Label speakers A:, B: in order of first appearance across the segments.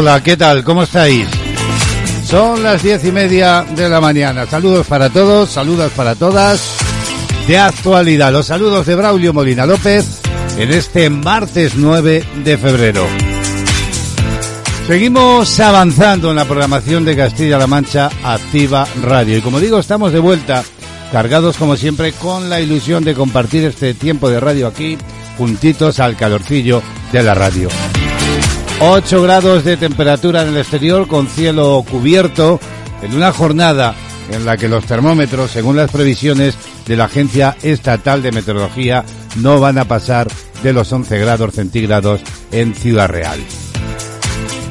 A: Hola, ¿qué tal? ¿Cómo estáis? Son las diez y media de la mañana. Saludos para todos, saludos para todas. De actualidad, los saludos de Braulio Molina López en este martes 9 de febrero. Seguimos avanzando en la programación de Castilla-La Mancha Activa Radio. Y como digo, estamos de vuelta, cargados como siempre con la ilusión de compartir este tiempo de radio aquí, juntitos al calorcillo de la radio. 8 grados de temperatura en el exterior con cielo cubierto en una jornada en la que los termómetros, según las previsiones de la Agencia Estatal de Meteorología, no van a pasar de los 11 grados centígrados en Ciudad Real.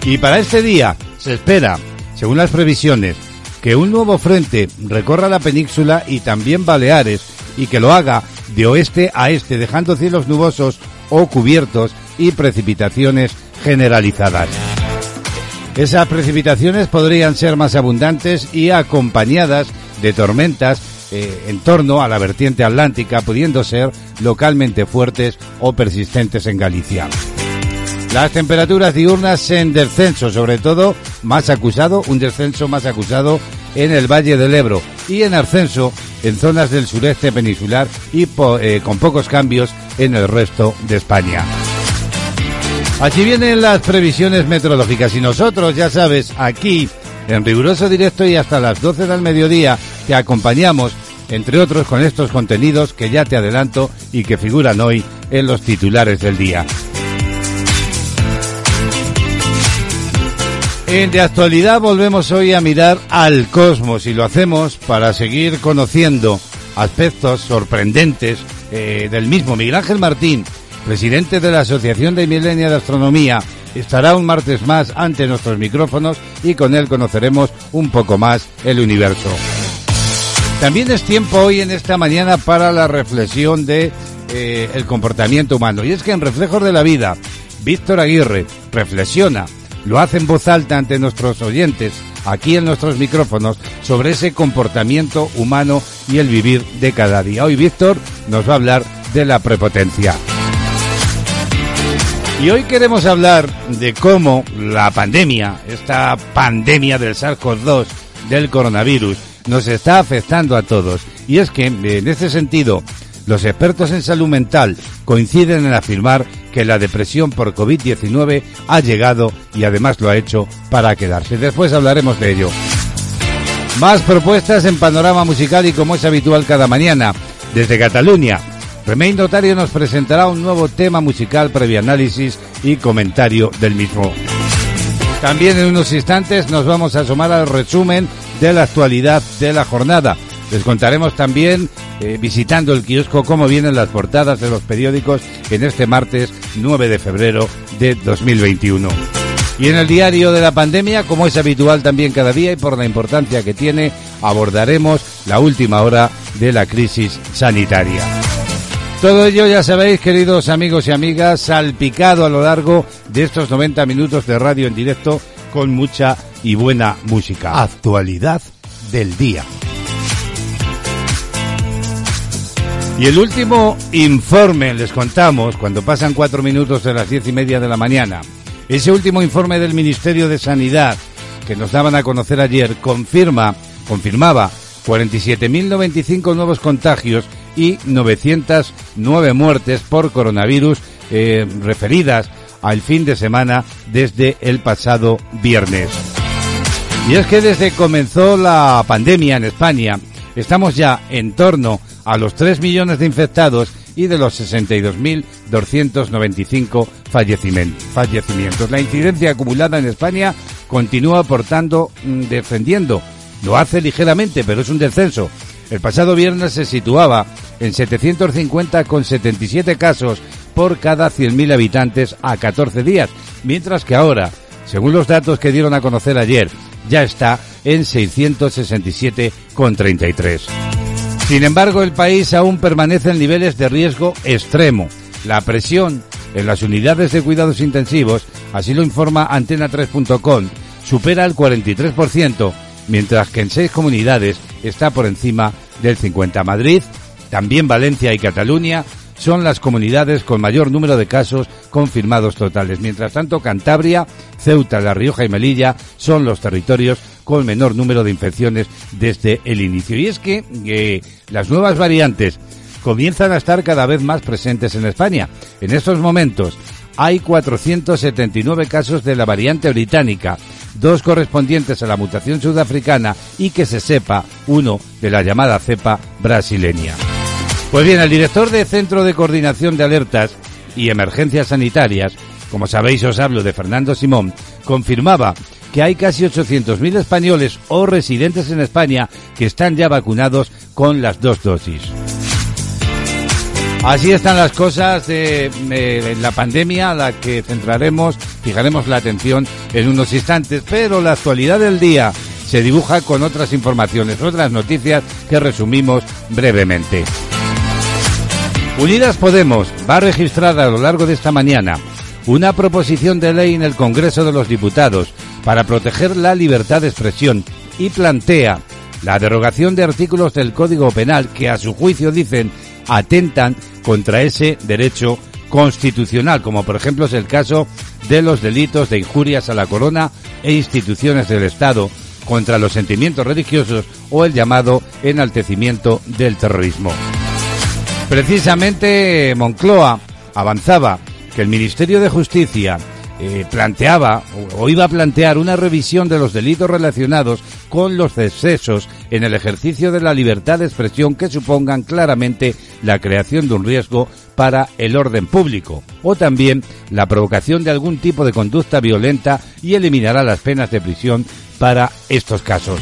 A: Y para este día se espera, según las previsiones, que un nuevo frente recorra la península y también Baleares y que lo haga de oeste a este, dejando cielos nubosos o cubiertos y precipitaciones generalizadas. Esas precipitaciones podrían ser más abundantes y acompañadas de tormentas eh, en torno a la vertiente atlántica, pudiendo ser localmente fuertes o persistentes en Galicia. Las temperaturas diurnas en descenso, sobre todo más acusado, un descenso más acusado en el Valle del Ebro y en ascenso en zonas del sureste peninsular y eh, con pocos cambios en el resto de España. Aquí vienen las previsiones meteorológicas y nosotros, ya sabes, aquí en riguroso directo y hasta las 12 del mediodía te acompañamos, entre otros, con estos contenidos que ya te adelanto y que figuran hoy en los titulares del día. En de actualidad volvemos hoy a mirar al cosmos y lo hacemos para seguir conociendo aspectos sorprendentes eh, del mismo Miguel Ángel Martín presidente de la Asociación de Milenia de Astronomía, estará un martes más ante nuestros micrófonos y con él conoceremos un poco más el universo. También es tiempo hoy en esta mañana para la reflexión de eh, el comportamiento humano. Y es que en Reflejos de la Vida, Víctor Aguirre reflexiona, lo hace en voz alta ante nuestros oyentes, aquí en nuestros micrófonos, sobre ese comportamiento humano y el vivir de cada día. Hoy Víctor nos va a hablar de la prepotencia. Y hoy queremos hablar de cómo la pandemia, esta pandemia del SARS-CoV-2, del coronavirus, nos está afectando a todos. Y es que, en este sentido, los expertos en salud mental coinciden en afirmar que la depresión por COVID-19 ha llegado y además lo ha hecho para quedarse. Después hablaremos de ello. Más propuestas en panorama musical y como es habitual cada mañana, desde Cataluña, Remain Notario nos presentará un nuevo tema musical previo análisis y comentario del mismo. También en unos instantes nos vamos a asomar al resumen de la actualidad de la jornada. Les contaremos también, eh, visitando el kiosco, cómo vienen las portadas de los periódicos en este martes 9 de febrero de 2021. Y en el diario de la pandemia, como es habitual también cada día y por la importancia que tiene, abordaremos la última hora de la crisis sanitaria. Todo ello, ya sabéis, queridos amigos y amigas, salpicado a lo largo de estos 90 minutos de radio en directo con mucha y buena música. Actualidad del día. Y el último informe, les contamos, cuando pasan cuatro minutos de las diez y media de la mañana, ese último informe del Ministerio de Sanidad que nos daban a conocer ayer confirma, confirmaba 47.095 nuevos contagios y 909 muertes por coronavirus eh, referidas al fin de semana desde el pasado viernes. Y es que desde que comenzó la pandemia en España, estamos ya en torno a los 3 millones de infectados y de los 62.295 fallecimientos. La incidencia acumulada en España continúa aportando, mm, descendiendo. Lo hace ligeramente, pero es un descenso el pasado viernes se situaba en 750,77 casos por cada 100.000 habitantes a 14 días, mientras que ahora, según los datos que dieron a conocer ayer, ya está en 667,33. Sin embargo, el país aún permanece en niveles de riesgo extremo. La presión en las unidades de cuidados intensivos, así lo informa antena3.com, supera el 43%, mientras que en seis comunidades está por encima del 50. Madrid, también Valencia y Cataluña son las comunidades con mayor número de casos confirmados totales. Mientras tanto, Cantabria, Ceuta, La Rioja y Melilla son los territorios con menor número de infecciones desde el inicio. Y es que eh, las nuevas variantes comienzan a estar cada vez más presentes en España. En estos momentos hay 479 casos de la variante británica, dos correspondientes a la mutación sudafricana y que se sepa uno de la llamada cepa brasileña. Pues bien, el director de Centro de Coordinación de Alertas y Emergencias Sanitarias, como sabéis os hablo de Fernando Simón, confirmaba que hay casi 800.000 españoles o residentes en España que están ya vacunados con las dos dosis. Así están las cosas de, la pandemia a la que centraremos, fijaremos la atención en unos instantes, pero la actualidad del día se dibuja con otras informaciones, otras noticias que resumimos brevemente. Unidas Podemos va a registrar a lo largo de esta mañana una proposición de ley en el Congreso de los Diputados para proteger la libertad de expresión y plantea la derogación de artículos del Código Penal que a su juicio dicen atentan contra ese derecho constitucional, como por ejemplo es el caso de los delitos de injurias a la corona e instituciones del Estado contra los sentimientos religiosos o el llamado enaltecimiento del terrorismo. Precisamente Moncloa avanzaba que el Ministerio de Justicia eh, planteaba o, iba a plantear una revisión de los delitos relacionados con los excesos en el ejercicio de la libertad de expresión que supongan claramente la creación de un riesgo para el orden público o también la provocación de algún tipo de conducta violenta y eliminará las penas de prisión para estos casos.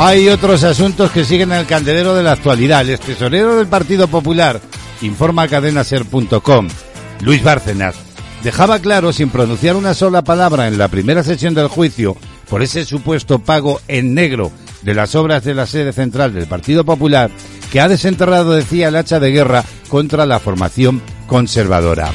A: Hay otros asuntos que siguen en el candelero de la actualidad. El tesorero del Partido Popular, informa cadenaser.com, Luis Bárcenas, dejaba claro sin pronunciar una sola palabra en la primera sesión del juicio por ese supuesto pago en negro de las obras de la sede central del Partido Popular que ha desenterrado, decía, el hacha de guerra contra la formación conservadora.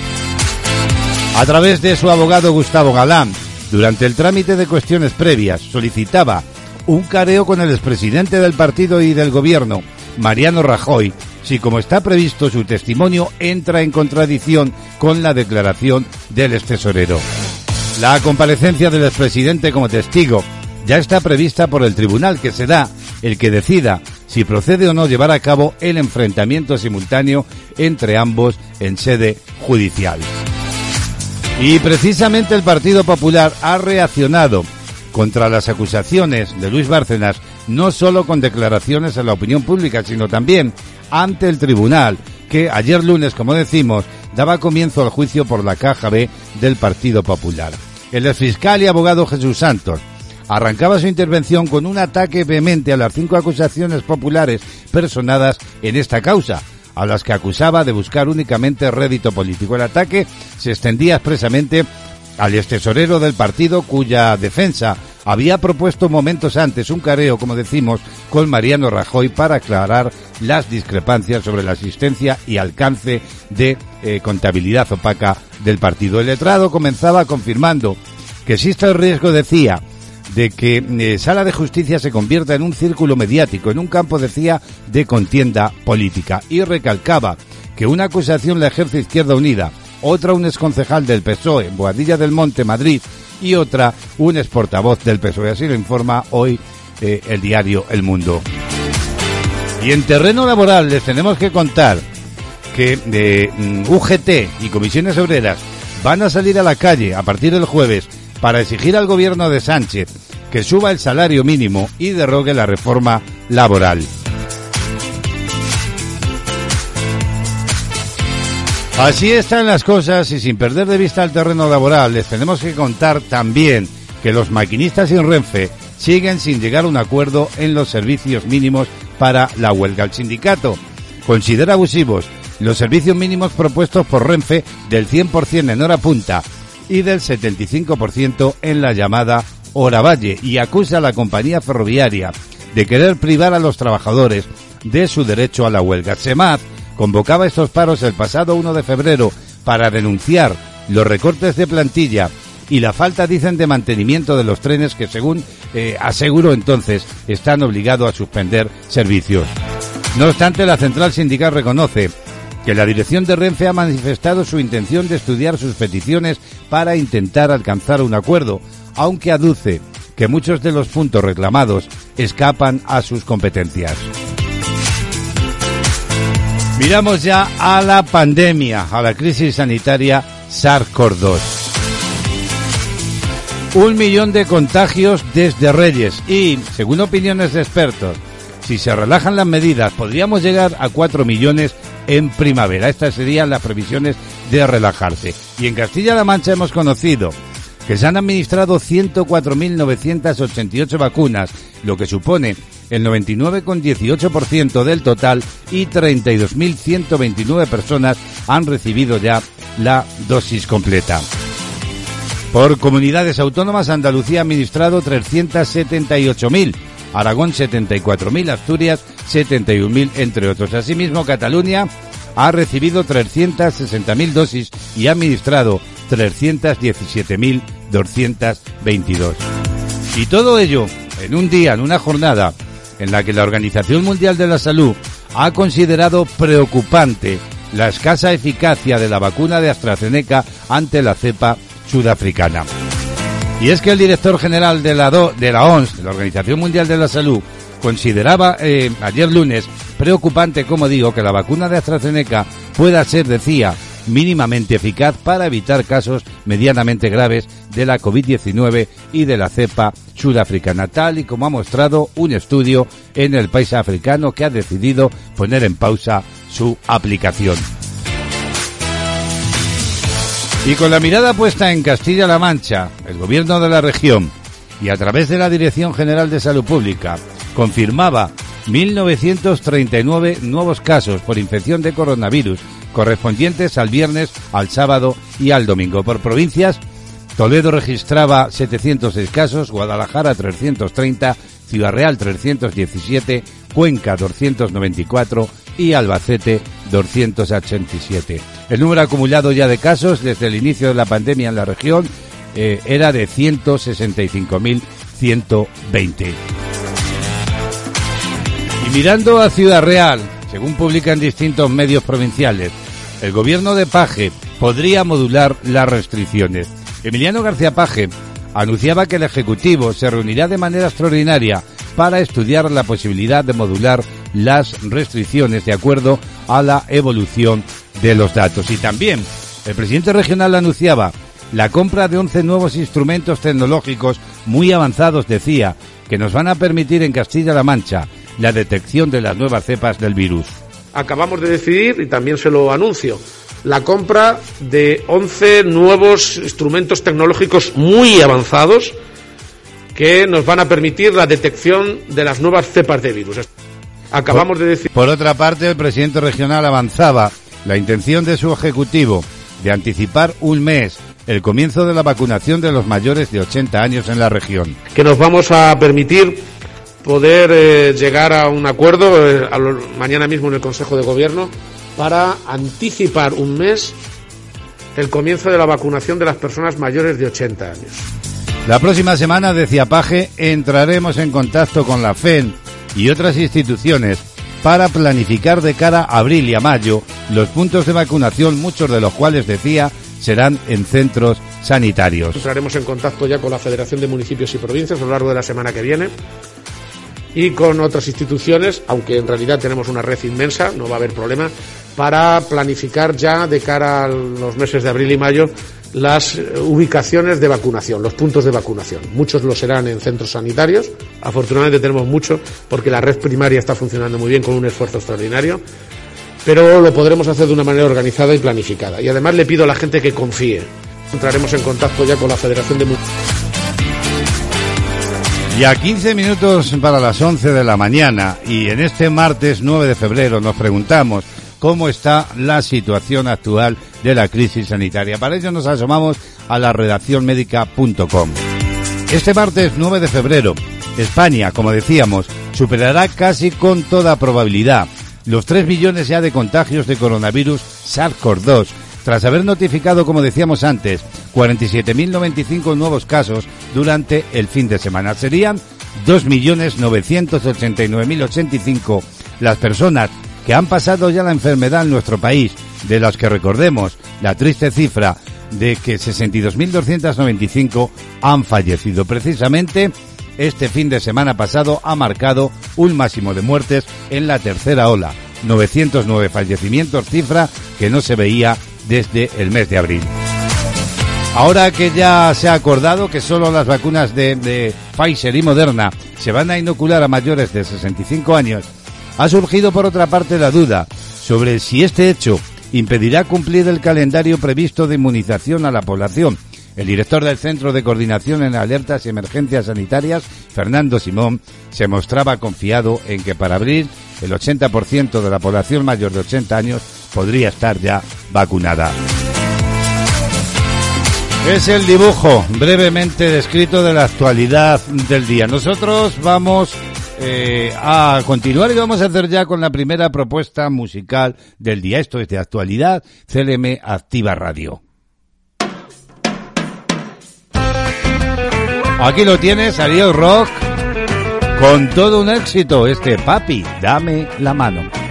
A: A través de su abogado Gustavo Galán, durante el trámite de cuestiones previas, solicitaba un careo con el expresidente del partido y del gobierno, Mariano Rajoy, si como está previsto su testimonio entra en contradicción con la declaración del excesorero. La comparecencia del expresidente como testigo ya está prevista por el tribunal que será el que decida si procede o no llevar a cabo el enfrentamiento simultáneo entre ambos en sede judicial. Y precisamente el Partido Popular ha reaccionado contra las acusaciones de Luis Bárcenas, no solo con declaraciones en la opinión pública, sino también ante el tribunal, que ayer lunes, como decimos, daba comienzo al juicio por la caja B del Partido Popular. El fiscal y abogado Jesús Santos arrancaba su intervención con un ataque vehemente a las cinco acusaciones populares personadas en esta causa, a las que acusaba de buscar únicamente rédito político. El ataque se extendía expresamente al extesorero del partido cuya defensa había propuesto momentos antes un careo, como decimos, con Mariano Rajoy para aclarar las discrepancias sobre la existencia y alcance de eh, contabilidad opaca del partido. El letrado comenzaba confirmando que existe el riesgo, decía, de que eh, Sala de Justicia se convierta en un círculo mediático, en un campo, decía, de contienda política. Y recalcaba que una acusación la ejerce Izquierda Unida otra un exconcejal del PSOE en Boadilla del Monte, Madrid, y otra un exportavoz del PSOE. Así lo informa hoy eh, el diario El Mundo. Y en terreno laboral les tenemos que contar que mm, UGT y comisiones obreras van a salir a la calle a partir del jueves para exigir al gobierno de Sánchez que suba el salario mínimo y derrogue la reforma laboral. Así están las cosas y sin perder de vista el terreno laboral, les tenemos que contar también que los maquinistas y Renfe siguen sin llegar a un acuerdo en los servicios mínimos para la huelga. El sindicato considera abusivos los servicios mínimos propuestos por Renfe del 100% en hora punta y del 75% en la llamada hora valle y acusa a la compañía ferroviaria de querer privar a los trabajadores de su derecho a la huelga. SEMAD convocaba estos paros el pasado 1 de febrero para denunciar los recortes de plantilla y la falta, dicen, de mantenimiento de los trenes que, según eh, aseguró entonces, están obligados a suspender servicios. No obstante, la central sindical reconoce que la dirección de Renfe ha manifestado su intención de estudiar sus peticiones para intentar alcanzar un acuerdo, aunque aduce que muchos de los puntos reclamados escapan a sus competencias. Miramos ya a la pandemia, a la crisis sanitaria SARS-CoV-2. Un millón de contagios desde Reyes y, según opiniones de expertos, si se relajan las medidas, podríamos llegar a 4 millones en primavera. Estas serían las previsiones de relajarse. Y en Castilla-La Mancha hemos conocido que se han administrado 104.988 vacunas, lo que supone el 99,18% del total y 32.129 personas han recibido ya la dosis completa. Por comunidades autónomas, Andalucía ha administrado 378.000 Aragón 74.000, Asturias 71.000, entre otros. Asimismo, Cataluña ha recibido 360.000 dosis y ha administrado 317.222. Y todo ello en un día, en una jornada en la que la Organización Mundial de la Salud ha considerado preocupante la escasa eficacia de la vacuna de AstraZeneca ante la cepa sudafricana. Y es que el director general de la, de la OMS, de la Organización Mundial de la Salud, consideraba eh, ayer lunes preocupante, como digo, que la vacuna de AstraZeneca pueda ser, decía, mínimamente eficaz para evitar casos medianamente graves de la COVID-19 y de la cepa sudafricana, tal y como ha mostrado un estudio en el país africano que ha decidido poner en pausa su aplicación. Y con la mirada puesta en Castilla-La Mancha, el gobierno de la región y a través de la Dirección General de Salud Pública confirmaba 1.939 nuevos casos por infección de coronavirus correspondientes al viernes, al sábado y al domingo. Por provincias, Toledo registraba 706 casos, Guadalajara 330, Ciudad Real 317, Cuenca 294 y Albacete 287. El número acumulado ya de casos desde el inicio de la pandemia en la región eh, era de 165.120. Y mirando a Ciudad Real, según publican distintos medios provinciales, el gobierno de Paje podría modular las restricciones. Emiliano García Paje anunciaba que el Ejecutivo se reunirá de manera extraordinaria para estudiar la posibilidad de modular las restricciones de acuerdo a la evolución de los datos. Y también el presidente regional anunciaba la compra de 11 nuevos instrumentos tecnológicos muy avanzados, decía, que nos van a permitir en Castilla-La Mancha la detección de las nuevas cepas del virus.
B: Acabamos de decidir, y también se lo anuncio, la compra de 11 nuevos instrumentos tecnológicos muy avanzados que nos van a permitir la detección de las nuevas cepas de virus. Acabamos de decir.
A: Por otra parte, el presidente regional avanzaba la intención de su ejecutivo de anticipar un mes el comienzo de la vacunación de los mayores de 80 años en la región.
B: Que nos vamos a permitir poder eh, llegar a un acuerdo eh, mañana mismo en el Consejo de Gobierno para anticipar un mes el comienzo de la vacunación de las personas mayores de 80 años.
A: La próxima semana, decía Paje, entraremos en contacto con la FEN y otras instituciones para planificar de cara a abril y a mayo los puntos de vacunación, muchos de los cuales, decía, serán en centros sanitarios.
B: Entraremos en contacto ya con la Federación de Municipios y Provincias a lo largo de la semana que viene y con otras instituciones, aunque en realidad tenemos una red inmensa, no va a haber problema, para planificar ya de cara a los meses de abril y mayo las ubicaciones de vacunación, los puntos de vacunación. Muchos lo serán en centros sanitarios. Afortunadamente tenemos mucho porque la red primaria está funcionando muy bien con un esfuerzo extraordinario. Pero lo podremos hacer de una manera organizada y planificada. Y además le pido a la gente que confíe. Entraremos en contacto ya con la Federación de
A: y a 15 minutos para las 11 de la mañana y en este martes 9 de febrero nos preguntamos cómo está la situación actual de la crisis sanitaria. Para ello nos asomamos a la redacción médica.com. Este martes 9 de febrero, España, como decíamos, superará casi con toda probabilidad los 3 millones ya de contagios de coronavirus SARS-CoV-2 tras haber notificado, como decíamos antes, 47.095 nuevos casos durante el fin de semana. Serían 2.989.085
C: las personas que han pasado ya la enfermedad en nuestro país, de las que recordemos la triste cifra de que 62.295 han fallecido. Precisamente este fin de semana pasado ha marcado un máximo de muertes en la tercera ola. 909 fallecimientos, cifra que no se veía desde el mes de abril. Ahora que ya se ha acordado que solo las vacunas de, Pfizer y Moderna se van a inocular a mayores de 65 años, ha surgido por otra parte la duda sobre si este hecho impedirá cumplir el calendario previsto de inmunización a la población. El director del Centro de Coordinación en Alertas y Emergencias Sanitarias, Fernando Simón, se mostraba confiado en que para abril el 80% de la población mayor de 80 años podría estar ya vacunada. Es el dibujo brevemente descrito de la actualidad del día. Nosotros vamos eh, a continuar y vamos a hacer ya con la primera propuesta musical del día. Esto es de actualidad, CLM Activa Radio. Aquí lo tienes, Ariel Rock, con todo un éxito, este papi, dame la mano.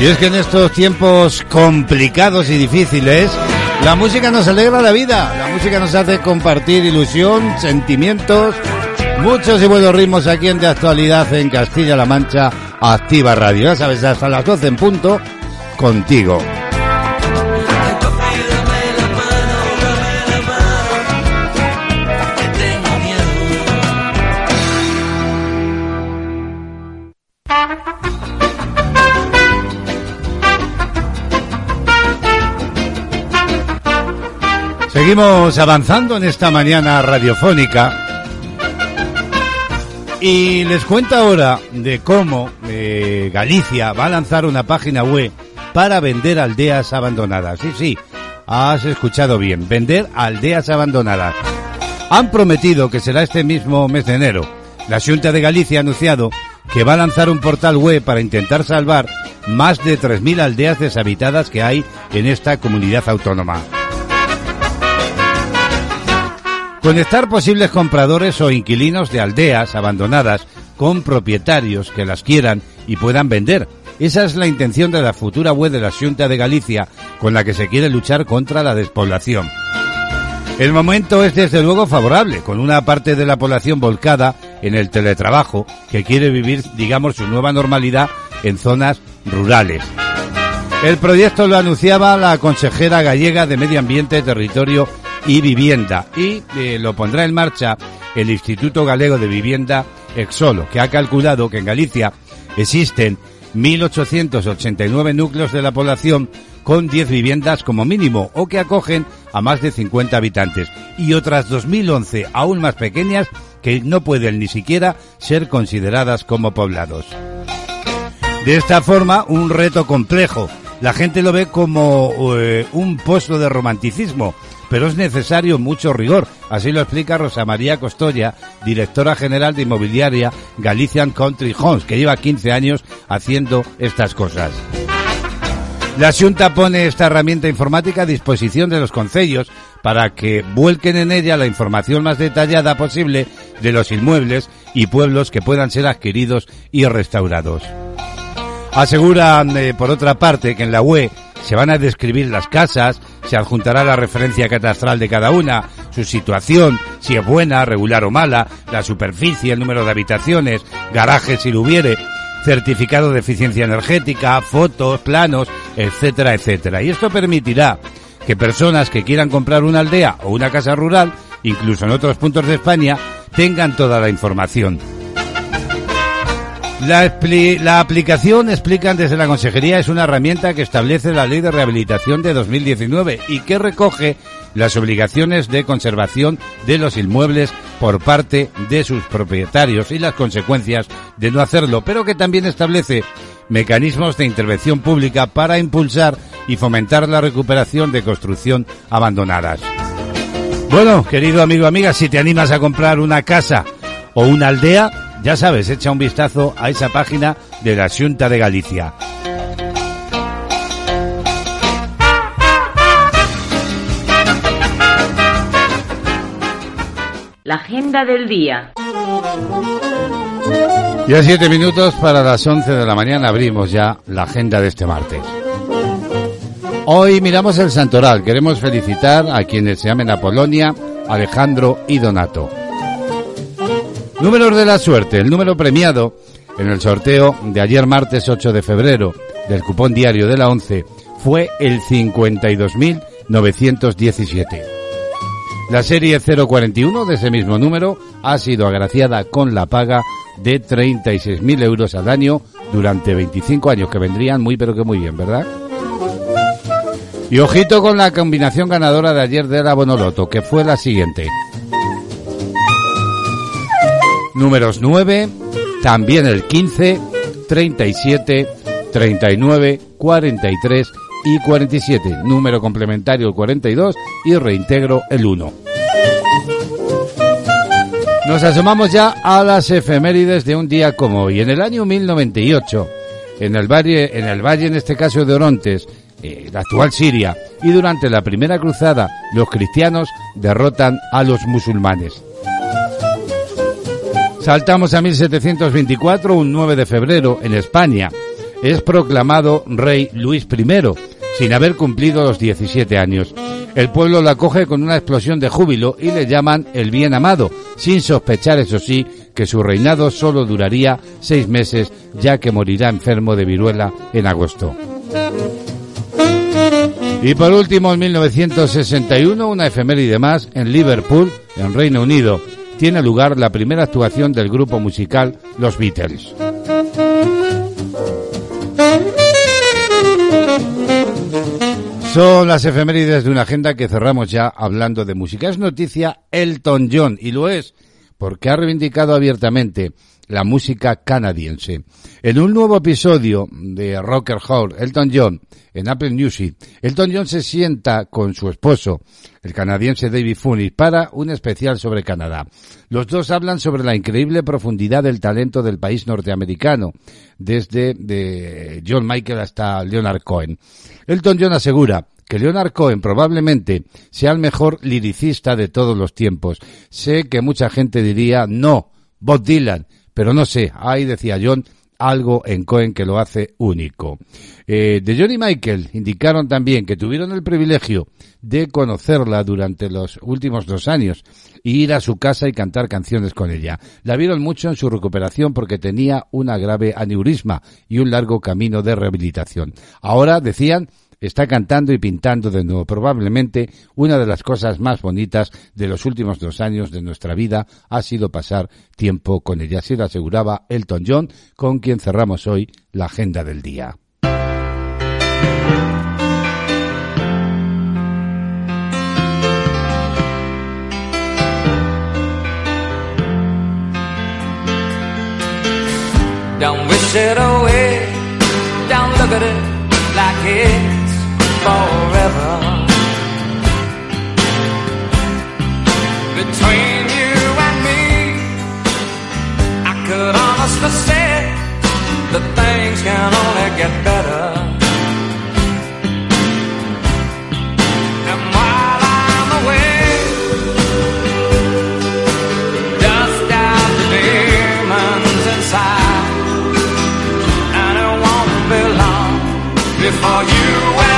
A: Y
C: es que en estos tiempos complicados y difíciles, la música nos alegra la vida, la música nos hace compartir ilusión, sentimientos, muchos y buenos ritmos aquí en De Actualidad en Castilla-La Mancha, Activa Radio. Ya sabes, hasta las 12 en punto, contigo. Seguimos avanzando en esta mañana radiofónica y les cuento ahora de cómo eh, Galicia va a lanzar una página web para vender aldeas abandonadas. Sí, sí,
A: Has escuchado bien, vender aldeas abandonadas. Han prometido que será este mismo mes de enero. La Junta de Galicia ha anunciado que va a lanzar un portal web para intentar salvar más de 3.000 aldeas deshabitadas que hay en esta comunidad autónoma. Conectar posibles compradores o inquilinos de aldeas abandonadas con propietarios que las quieran y puedan vender. Esa es la intención de la futura web de la Junta de Galicia con la que se quiere luchar contra la despoblación. El momento es desde luego favorable, con una parte de la población volcada en el teletrabajo que quiere vivir, digamos, su nueva normalidad en zonas rurales. El proyecto lo anunciaba la consejera gallega de Medio Ambiente, Territorio y Vivienda y eh, lo pondrá en marcha el Instituto Galego de Vivienda Exolo, que ha calculado que en Galicia existen 1.889 núcleos de la población con 10 viviendas como mínimo o que acogen a más de 50 habitantes y otras 2.011 aún más pequeñas que no pueden ni siquiera ser consideradas como poblados. De esta forma, un reto complejo. La gente lo ve como eh, un pozo de romanticismo, pero es necesario mucho rigor. Así lo explica Rosa María Costoya, directora general de inmobiliaria Galician Country Homes, que lleva 15 años haciendo estas cosas. La Junta pone esta herramienta informática a disposición de los concellos para que vuelquen en ella la información más detallada posible de los inmuebles y pueblos que puedan ser adquiridos y restaurados. Aseguran, eh, por otra parte, que en la web se van a describir las casas, se adjuntará la referencia catastral de cada una, su situación, si es buena, regular o mala, la superficie, el número de habitaciones, garajes si lo hubiere, certificado de eficiencia energética, fotos, planos, etcétera, etcétera. Y esto permitirá que personas que quieran comprar una aldea o una casa rural, incluso en otros puntos de España, tengan toda la información. La, aplicación, explican desde la Consejería, es una herramienta que establece la Ley de Rehabilitación de 2019 y que recoge las obligaciones de conservación de los inmuebles por parte de sus propietarios y las consecuencias de no hacerlo, pero que también establece mecanismos de intervención pública para impulsar y fomentar la recuperación de construcción abandonadas. Bueno, querido amigo, amiga, si te animas a comprar una casa o una aldea, ya sabes, echa un vistazo a esa página de la Junta de Galicia.
D: La agenda del día.
A: Ya siete minutos para las once de la mañana abrimos ya la agenda de este martes. Hoy miramos el Santoral. Queremos felicitar a quienes se llamen Apolonia, Alejandro y Donato. Números de la suerte. El número premiado en el sorteo de ayer martes 8 de febrero del cupón diario de la 11 fue el 52.917. La serie 041 de ese mismo número ha sido agraciada con la paga de 36.000 euros al año durante 25 años, que vendrían muy pero que muy bien, ¿verdad? Y ojito con la combinación ganadora de ayer de la Bonoloto, que fue la siguiente números 9, también el 15, 37, 39, 43 y 47, número complementario el 42 y reintegro el 1. Nos asomamos ya a las efemérides de un día como hoy. En el año 1098, en el valle, en el valle en este caso de Orontes, eh, la actual Siria, y durante la primera cruzada, los cristianos derrotan a los musulmanes. Saltamos a 1724, un 9 de febrero, en España. Es proclamado rey Luis I, sin haber cumplido los 17 años. El pueblo lo acoge con una explosión de júbilo y le llaman el bien amado, sin sospechar, eso sí, que su reinado solo duraría seis meses, ya que morirá enfermo de viruela en agosto. Y por último, en 1961, una efeméride más en Liverpool, en Reino Unido tiene lugar la primera actuación del grupo musical Los Beatles. Son las efemérides de una agenda que cerramos ya hablando de música. Es noticia Elton John y lo es porque ha reivindicado abiertamente la música canadiense. En un nuevo episodio de Rocker Hall, Elton John, en Apple Music, Elton John se sienta con su esposo, el canadiense David Funis, para un especial sobre Canadá. Los dos hablan sobre la increíble profundidad del talento del país norteamericano, desde de John Michael hasta Leonard Cohen. Elton John asegura que Leonard Cohen probablemente sea el mejor liricista de todos los tiempos. Sé que mucha gente diría no, Bob Dylan, pero no sé, ahí decía John, algo en Cohen que lo hace único. Eh, de Johnny Michael indicaron también que tuvieron el privilegio de conocerla durante los últimos dos años y ir a su casa y cantar canciones con ella. La vieron mucho en su recuperación porque tenía una grave aneurisma y un largo camino de rehabilitación. Ahora, decían, está cantando y pintando de nuevo. Probablemente una de las cosas más bonitas de los últimos dos años de nuestra vida ha sido pasar tiempo con ella. Así lo aseguraba Elton John, con quien cerramos hoy la agenda del día.
E: Forever. Between you and me, I could honestly say that things can only get better. And while I'm away, dust the demons inside. And it won't be long before you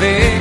E: my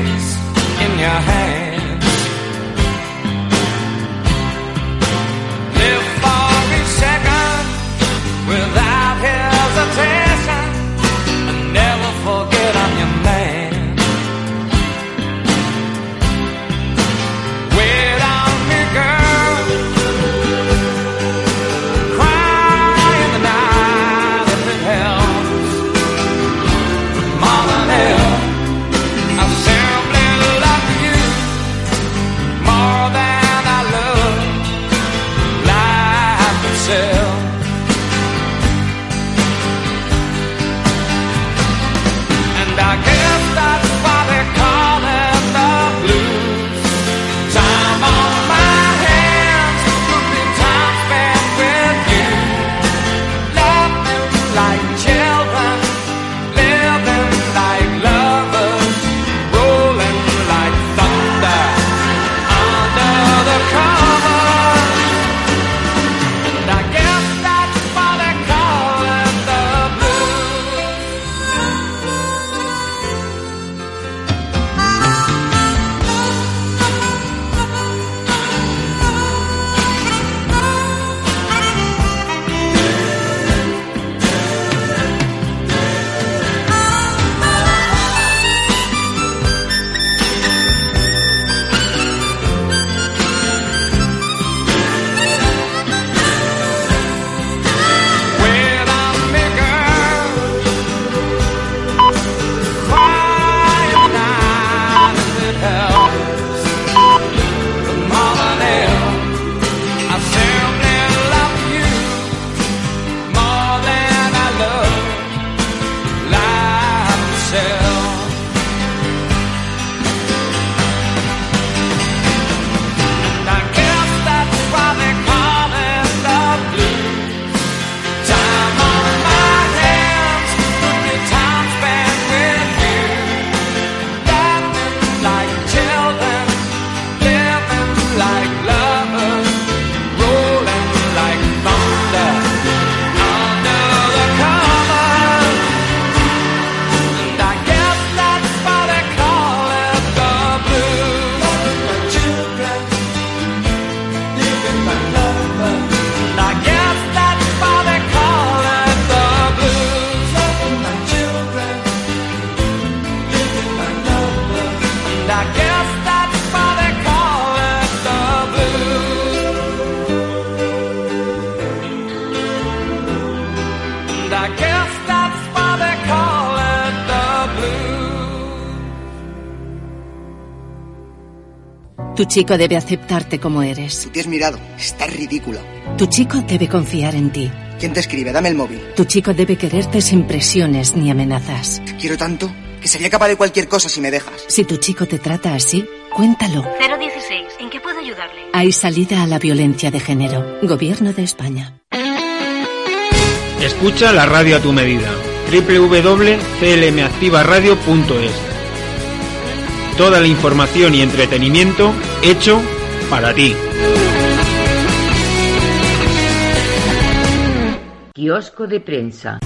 F: Tu chico debe aceptarte como eres.
G: Tú te has mirado. Estás ridícula.
F: Tu chico debe confiar en ti.
G: ¿Quién te escribe? Dame el móvil.
F: Tu chico debe quererte sin presiones ni amenazas.
G: Te quiero tanto que sería capaz de cualquier cosa si me dejas.
F: Si tu chico te trata así, cuéntalo.
H: 016. ¿En qué puedo ayudarle?
F: Hay salida a la violencia de género. Gobierno de España.
I: Escucha la radio a tu medida. www.clmactivaradio.es Toda la información y entretenimiento hecho para ti.
D: Kiosco de prensa.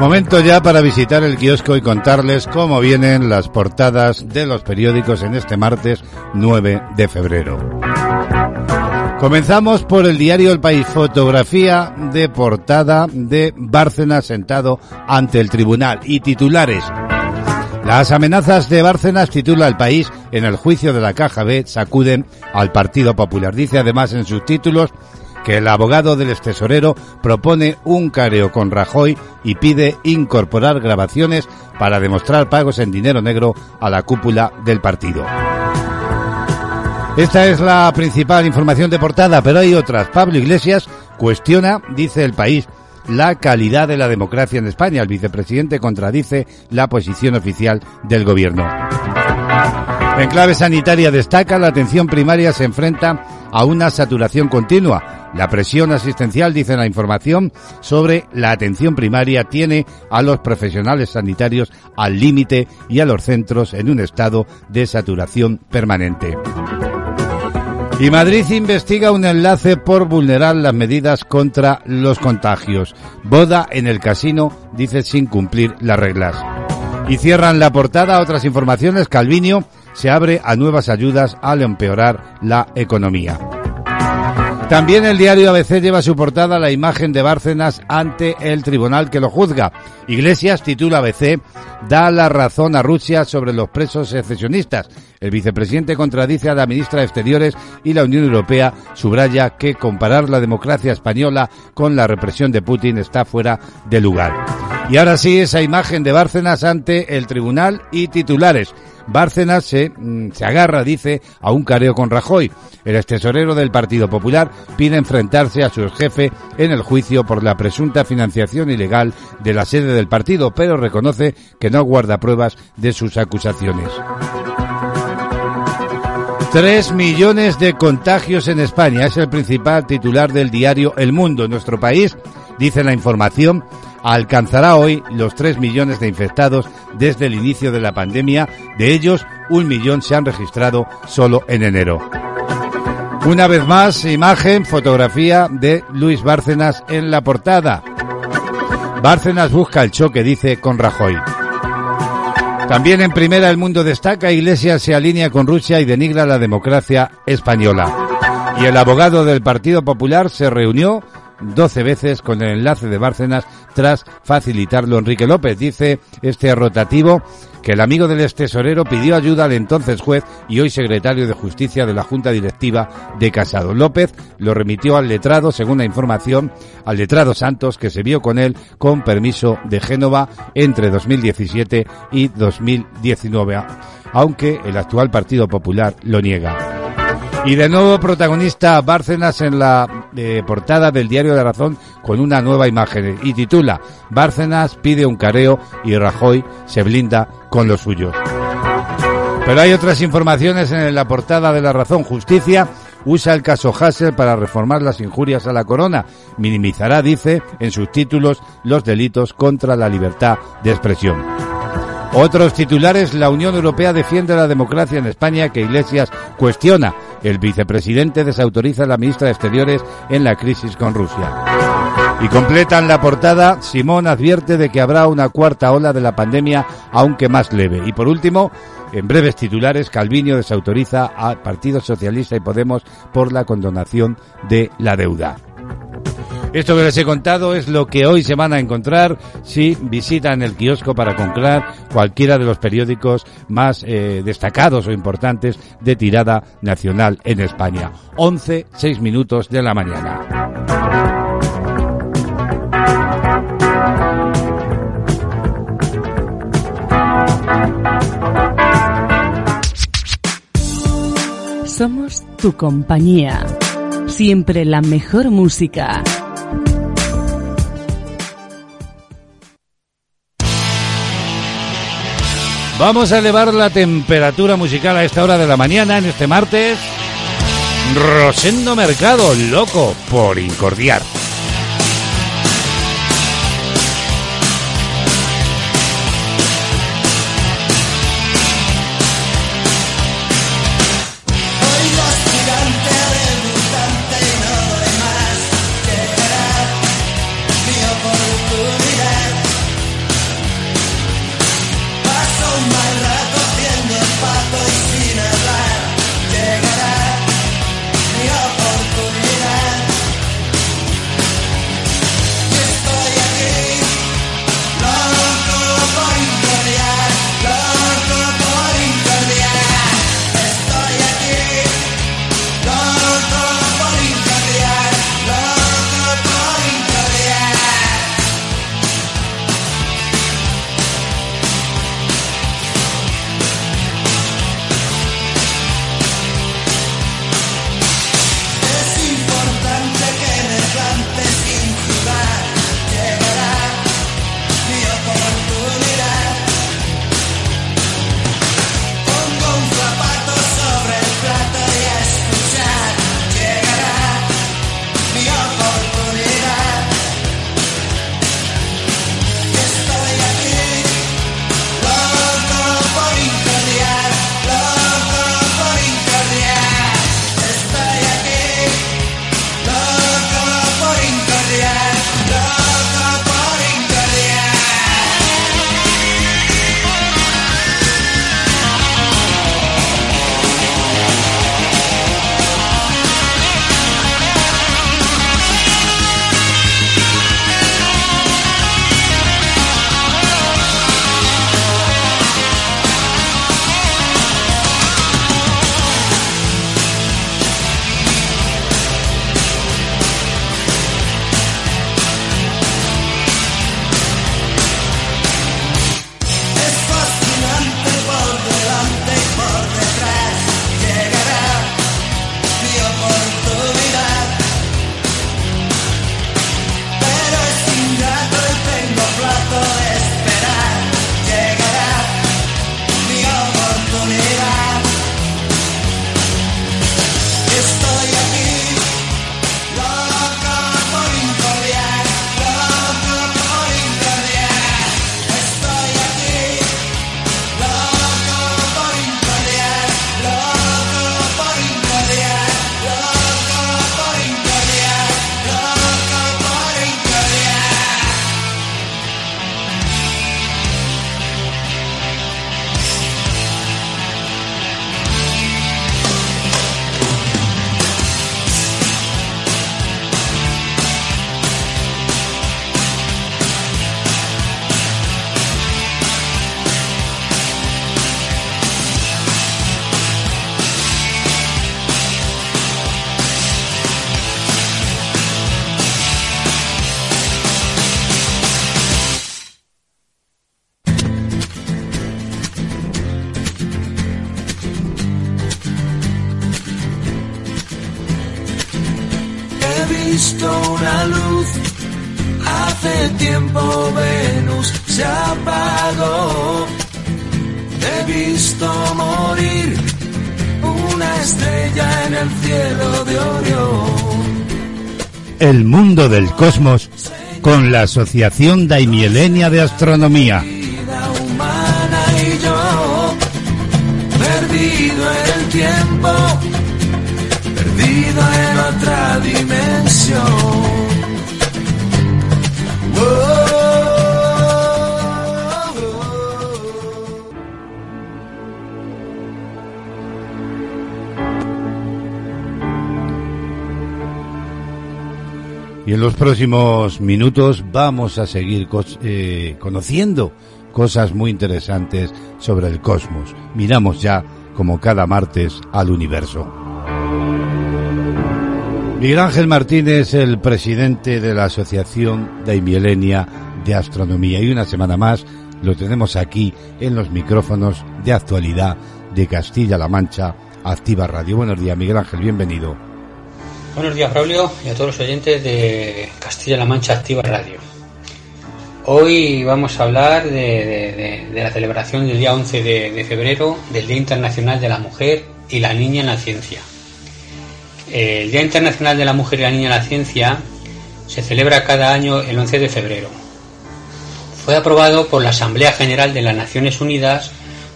A: Momento ya para visitar el kiosco y contarles cómo vienen las portadas de los periódicos en este martes 9 de febrero. Comenzamos por el diario El País, fotografía de portada de Bárcenas sentado ante el tribunal y titulares. Las amenazas de Bárcenas, titula El País, en el juicio de la Caja B sacuden al Partido Popular. Dice además en sus títulos que el abogado del extesorero propone un careo con Rajoy y pide incorporar grabaciones para demostrar pagos en dinero negro a la cúpula del partido. Esta es la principal información de portada, pero hay otras. Pablo Iglesias cuestiona, dice el país, la calidad de la democracia en España. El vicepresidente contradice la posición oficial del gobierno. En clave sanitaria destaca la atención primaria se enfrenta a una saturación continua. La presión asistencial, dice la información, sobre la atención primaria tiene a los profesionales sanitarios al límite y a los centros en un estado de saturación permanente. Y Madrid investiga un enlace por vulnerar las medidas contra los contagios. Boda en el casino, dice sin cumplir las reglas. Y cierran la portada otras informaciones. Calviño se abre a nuevas ayudas al empeorar la economía. También el diario ABC lleva su portada la imagen de Bárcenas ante el tribunal que lo juzga. Iglesias titula ABC da la razón a Rusia sobre los presos secesionistas. El vicepresidente contradice a la ministra de Exteriores y la Unión Europea subraya que comparar la democracia española con la represión de Putin está fuera de lugar. Y ahora sí, esa imagen de Bárcenas ante el tribunal y titulares. Bárcenas se, mm, se agarra, dice, a un careo con Rajoy. El extesorero del Partido Popular pide enfrentarse a su jefe en el juicio por la presunta financiación ilegal de la sede del partido, pero reconoce que no guarda pruebas de sus acusaciones. Tres millones de contagios en España es el principal titular del diario El Mundo. En nuestro país, dice la información, alcanzará hoy los 3 millones de infectados desde el inicio de la pandemia. De ellos, un millón se han registrado solo en enero. Una vez más, imagen, fotografía de Luis Bárcenas en la portada. Bárcenas busca el choque, dice, con Rajoy. También en primera el mundo destaca, Iglesias se alinea con Rusia y denigra la democracia española. Y el abogado del Partido Popular se reunió 12 veces con el enlace de Bárcenas tras facilitarlo Enrique López. Dice este rotativo que el amigo del ex tesorero pidió ayuda al entonces juez y hoy secretario de Justicia de la Junta Directiva de Casado. López lo remitió al letrado, según la información, al letrado Santos, que se vio con él con permiso de Génova entre 2017 y 2019, aunque el actual Partido Popular lo niega. Y de nuevo protagonista Bárcenas en la eh, portada del diario de Razón con una nueva imagen y titula Bárcenas pide un careo y Rajoy se blinda con los suyos. Pero hay otras informaciones en la portada de La Razón. Justicia usa el caso Hassel para reformar las injurias a la corona. Minimizará, dice, en sus títulos los delitos contra la libertad de expresión. Otros titulares, la Unión Europea defiende la democracia en España que Iglesias cuestiona. El vicepresidente desautoriza a la ministra de Exteriores en la crisis con Rusia. Y completan la portada, Simón advierte de que habrá una cuarta ola de la pandemia, aunque más leve. Y por último, en breves titulares, Calviño desautoriza al Partido Socialista y Podemos por la condonación de la deuda. Esto que les he contado es lo que hoy se van a encontrar si visitan el kiosco para comprar cualquiera de los periódicos más eh, destacados o importantes de tirada nacional en España. 11, 6 minutos de la mañana.
J: Somos tu compañía. Siempre la mejor música.
K: Vamos a elevar la temperatura musical a esta hora de la mañana, en este martes. Rosendo Mercado, loco por incordiar. El mundo del cosmos con la Asociación Daimielenia de Astronomía.
C: perdido tiempo, perdido en otra dimensión.
K: Y en los próximos minutos vamos a seguir eh, conociendo cosas muy interesantes sobre el cosmos. Miramos ya, como cada martes, al universo. Miguel Ángel Martínez, el presidente de la Asociación Daimielenia de Astronomía. Y una semana más lo tenemos aquí en los micrófonos de actualidad de Castilla-La Mancha
A: Activa Radio. Buenos días, Miguel Ángel, bienvenido.
L: Buenos días, Braulio, y a todos los oyentes de Castilla-La Mancha Activa Radio. Hoy vamos a hablar de, de- la celebración del día 11 de, de febrero del Día Internacional de la Mujer y la Niña en la Ciencia. El Día Internacional de la Mujer y la Niña en la Ciencia se celebra cada año el 11 de febrero. Fue aprobado por la Asamblea General de las Naciones Unidas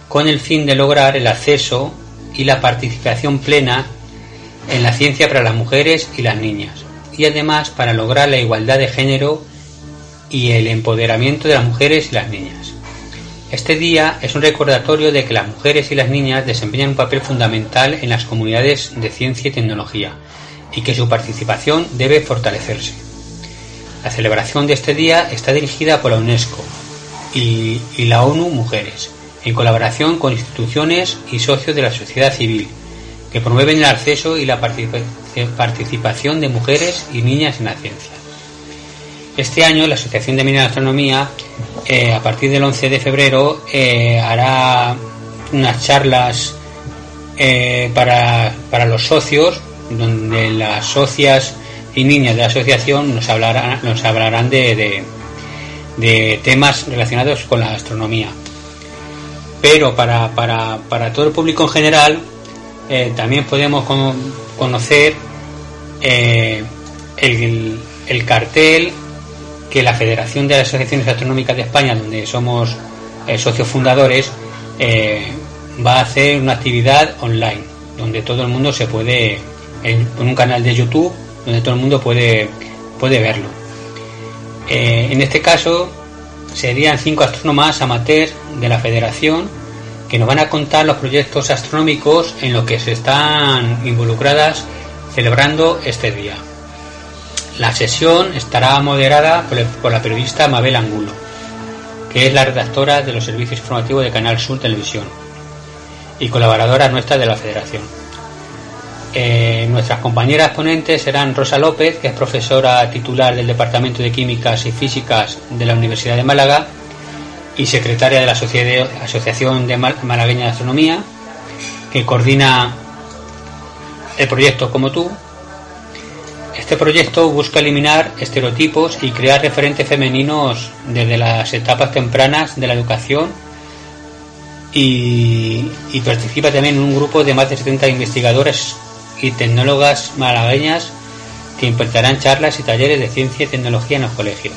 L: con el fin de lograr el acceso y la participación plena en la ciencia para las mujeres y las niñas, y además para lograr la igualdad de género y el empoderamiento de las mujeres y las niñas. Este día es un recordatorio de que las mujeres y las niñas desempeñan un papel fundamental en las comunidades de ciencia y tecnología y que su participación debe fortalecerse. La celebración de este día está dirigida por la UNESCO y, y la ONU Mujeres, en colaboración con instituciones y socios de la sociedad civil, promueven el acceso y la participa- participación de mujeres y niñas en la ciencia. Este año la Asociación de Minería y Astronomía, eh, a partir del 11 de febrero, eh, hará unas charlas eh, para, para los socios, donde las socias y niñas de la asociación nos hablarán, nos hablarán de, de- de temas relacionados con la astronomía. Pero para, para, para todo el público en general, eh, también podemos cono- conocer eh, el, el cartel que la Federación de Asociaciones Astronómicas de España, donde somos eh, socios fundadores, va a hacer una actividad online, donde todo el mundo se puede, en, un canal de YouTube, donde todo el mundo puede, puede verlo. En este caso, serían cinco astrónomas amateurs de la Federación que nos van a contar los proyectos astronómicos en los que se están involucradas celebrando este día. La sesión estará moderada por, la periodista Mabel Angulo, que es la redactora de los servicios informativos de Canal Sur Televisión y colaboradora nuestra de la Federación. Eh, nuestras compañeras ponentes serán Rosa López, que es profesora titular del Departamento de Químicas y Físicas de la Universidad de Málaga y secretaria de la Asociación de Mal- Malagueña de Astronomía, que coordina el proyecto Como tú. Este proyecto busca eliminar estereotipos y crear referentes femeninos desde las etapas tempranas de la educación y, y participa también en un grupo de más de 70 investigadoras y tecnólogas malagueñas que impartirán charlas y talleres de ciencia y tecnología en los colegios.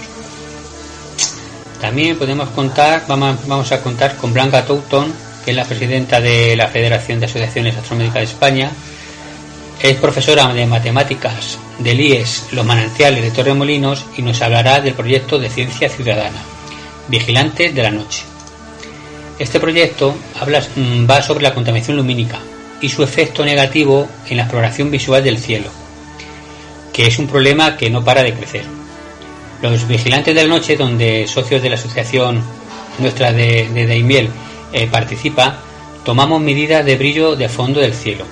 L: También podemos contar, vamos, vamos a contar con Blanca Touton, que es la presidenta de la Federación de Asociaciones Astronómicas de España. Es profesora de matemáticas del IES Los Manantiales de Torremolinos y nos hablará del proyecto de ciencia ciudadana, Vigilantes de la Noche. Este proyecto habla, mm, va sobre la contaminación lumínica y su efecto negativo en la exploración visual del cielo, que es un problema que no para de crecer. Los vigilantes de la noche, donde socios de la asociación nuestra de, Daimiel eh, participa, tomamos medidas de brillo de fondo del cielo.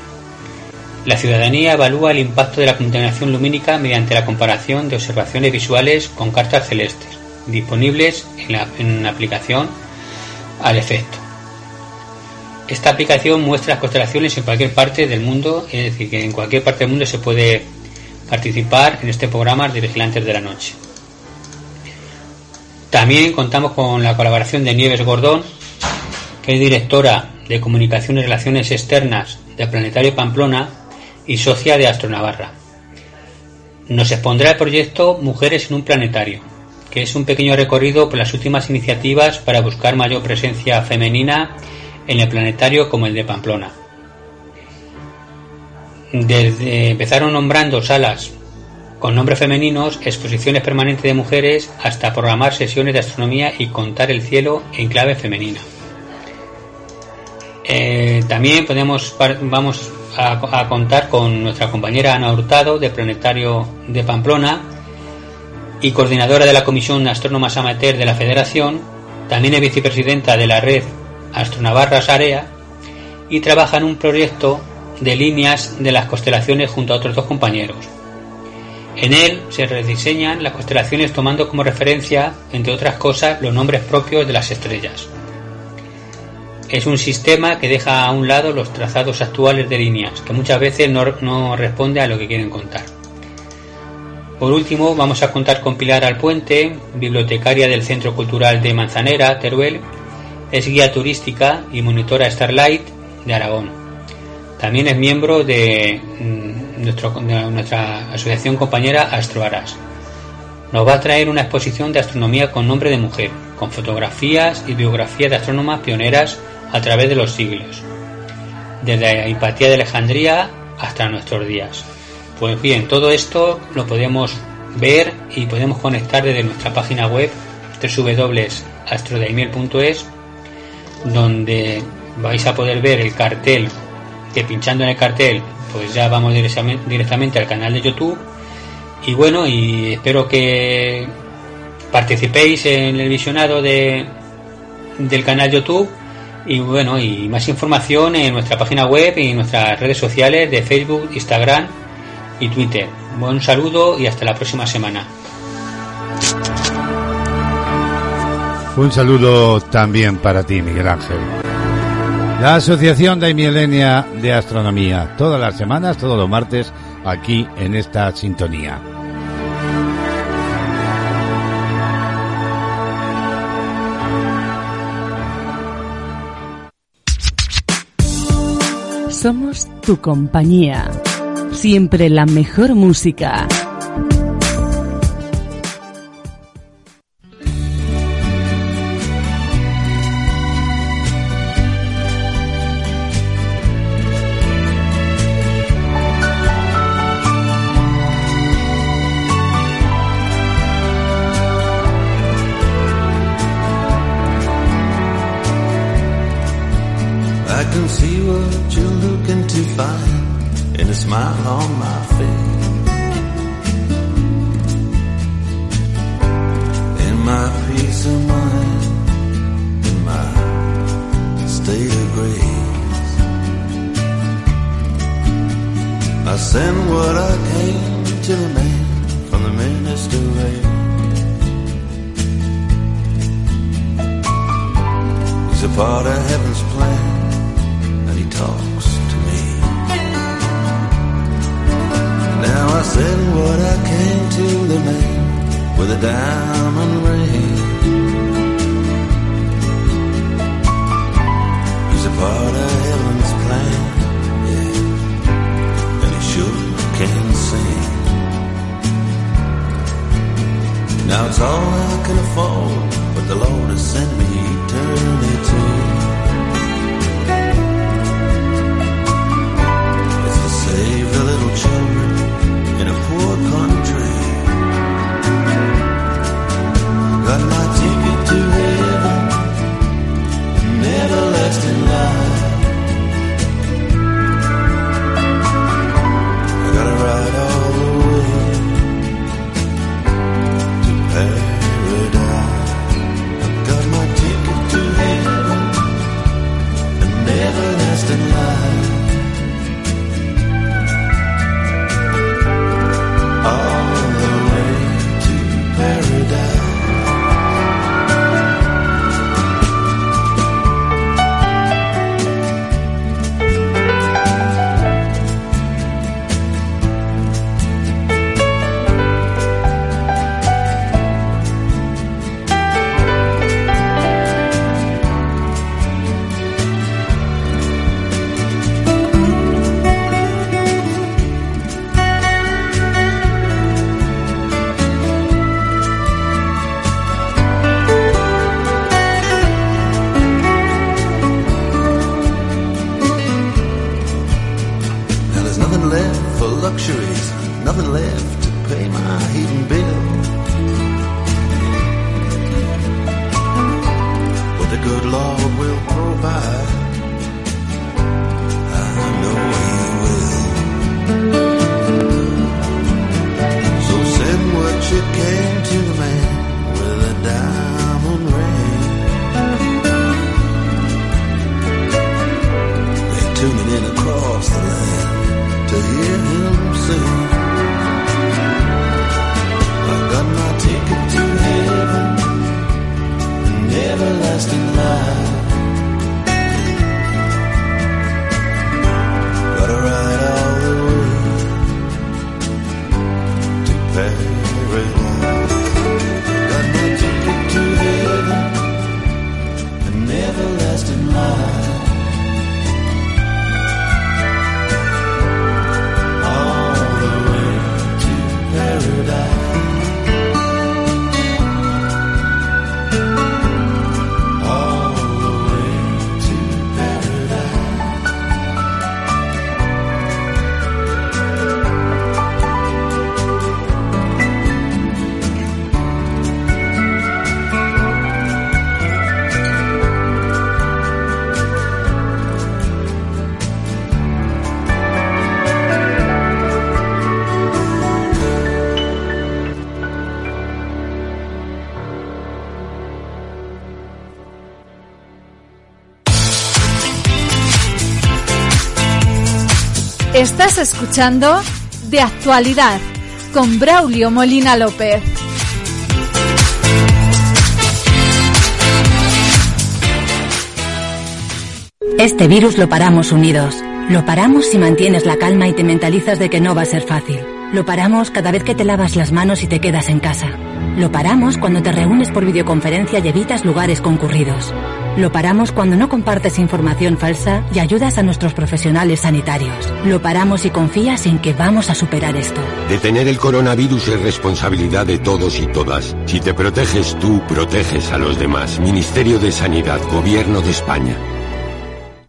L: La ciudadanía evalúa el impacto de la contaminación lumínica mediante la comparación de observaciones visuales con cartas celestes, disponibles en la, en la aplicación al efecto. Esta aplicación muestra las constelaciones en cualquier parte del mundo, es decir, que en cualquier parte del mundo se puede participar en este programa de Vigilantes de la Noche. También contamos con la colaboración de Nieves Gordón, que es directora de Comunicación y Relaciones Externas del Planetario Pamplona y socia de Astronavarra. Nos expondrá el proyecto Mujeres en un Planetario, que es un pequeño recorrido por las últimas iniciativas para buscar mayor presencia femenina en el planetario como el de Pamplona. Desde empezaron nombrando salas con nombres femeninos, exposiciones permanentes de mujeres, hasta programar sesiones de astronomía y contar el cielo en clave femenina. Eh, también podemos, vamos a, contar con nuestra compañera Ana Hurtado, de Planetario de Pamplona, y coordinadora de la Comisión Astrónomas Amateur de la Federación, también es vicepresidenta de la red Astronavarra Sarea y trabaja en un proyecto de líneas de las constelaciones junto a otros dos compañeros. En él se rediseñan las constelaciones tomando como referencia, entre otras cosas, los nombres propios de las estrellas. es un sistema que deja a un lado los trazados actuales de líneas, que muchas veces no, no responde a lo que quieren contar. Por último, vamos a contar con Pilar Alpuente, bibliotecaria del Centro Cultural de Manzanera, Teruel, es guía turística y monitora Starlight de Aragón. También es miembro de, mm, nuestra asociación compañera Astroaras. Nos va a traer una exposición de astronomía con nombre de mujer, con fotografías y biografías de astrónomas pioneras a través de los siglos, desde la Hipatía de Alejandría hasta nuestros días. Pues bien, todo esto lo podemos ver y podemos conectar desde nuestra página web www.astrodaimiel.es donde vais a poder ver el cartel que pinchando en el cartel pues ya vamos directamente- al canal de YouTube y bueno y espero que participéis en el visionado de, del canal YouTube y bueno y más información en nuestra página web y en nuestras redes sociales de Facebook, Instagram y Twitter. Un saludo y hasta la próxima semana.
A: Un saludo también para ti, Miguel Ángel. La Asociación Daimielenia de Astronomía, todas las semanas, todos los martes, aquí en esta sintonía.
J: Somos tu compañía. Siempre la mejor música.
M: The good Lord will provide.
N: Escuchando De Actualidad con Braulio Molina López.
F: Este virus lo paramos unidos. Lo paramos si mantienes la calma y te mentalizas de que no va a ser fácil. Lo paramos cada vez que te lavas las manos y te quedas en casa. Lo paramos cuando te reúnes por videoconferencia y evitas lugares concurridos. Lo paramos cuando no compartes información falsa y ayudas a nuestros profesionales sanitarios. Lo paramos y confías en que vamos a superar esto.
O: Detener el coronavirus es responsabilidad de todos y todas. Si te proteges tú, proteges a los demás. Ministerio de Sanidad, Gobierno de España.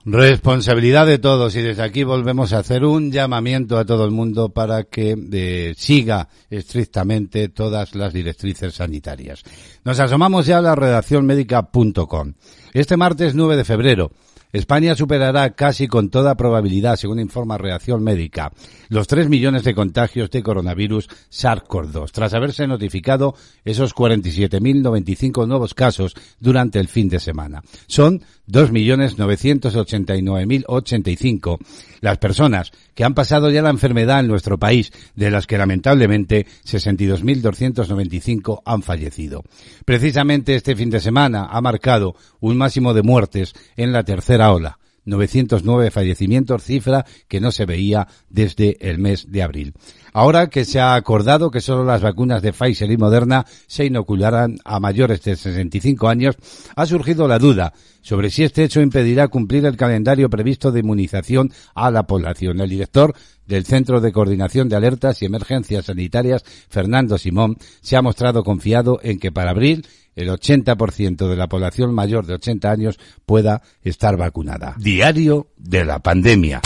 A: Responsabilidad de todos y desde aquí volvemos a hacer un llamamiento a todo el mundo para que eh, siga estrictamente todas las directrices sanitarias. Nos asomamos ya a la redacción médica.com. Este martes 9 de febrero España superará casi con toda probabilidad, según informa Reacción Médica, los 3 millones de contagios de coronavirus SARS-CoV-2, tras haberse notificado esos 47.095 nuevos casos durante el fin de semana. Son 2.989.085 las personas que han pasado ya la enfermedad en nuestro país, de las que lamentablemente 62.295 han fallecido. Precisamente este fin de semana ha marcado un máximo de muertes en la tercera ola. 909 fallecimientos, cifra que no se veía desde el mes de abril. Ahora que se ha acordado que solo las vacunas de Pfizer y Moderna se inocularán a mayores de 65 años, ha surgido la duda sobre si este hecho impedirá cumplir el calendario previsto de inmunización a la población. El director del Centro de Coordinación de Alertas y Emergencias Sanitarias, Fernando Simón, se ha mostrado confiado en que para abril el 80% de la población mayor de 80 años pueda estar vacunada. Diario de la pandemia.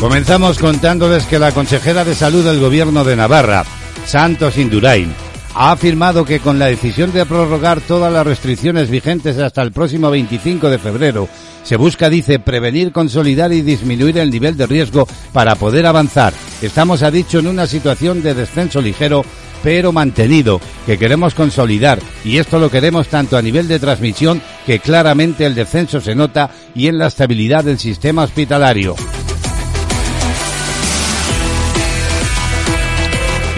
A: Comenzamos contándoles que la consejera de salud del gobierno de Navarra, Santos Indurain, ha afirmado que con la decisión de prorrogar todas las restricciones vigentes hasta el próximo 25 de febrero, se busca, dice, prevenir, consolidar y disminuir el nivel de riesgo para poder avanzar. Estamos, ha dicho, en una situación de descenso ligero pero mantenido, que queremos consolidar, y esto lo queremos tanto a nivel de transmisión, que claramente el descenso se nota, y en la estabilidad del sistema hospitalario.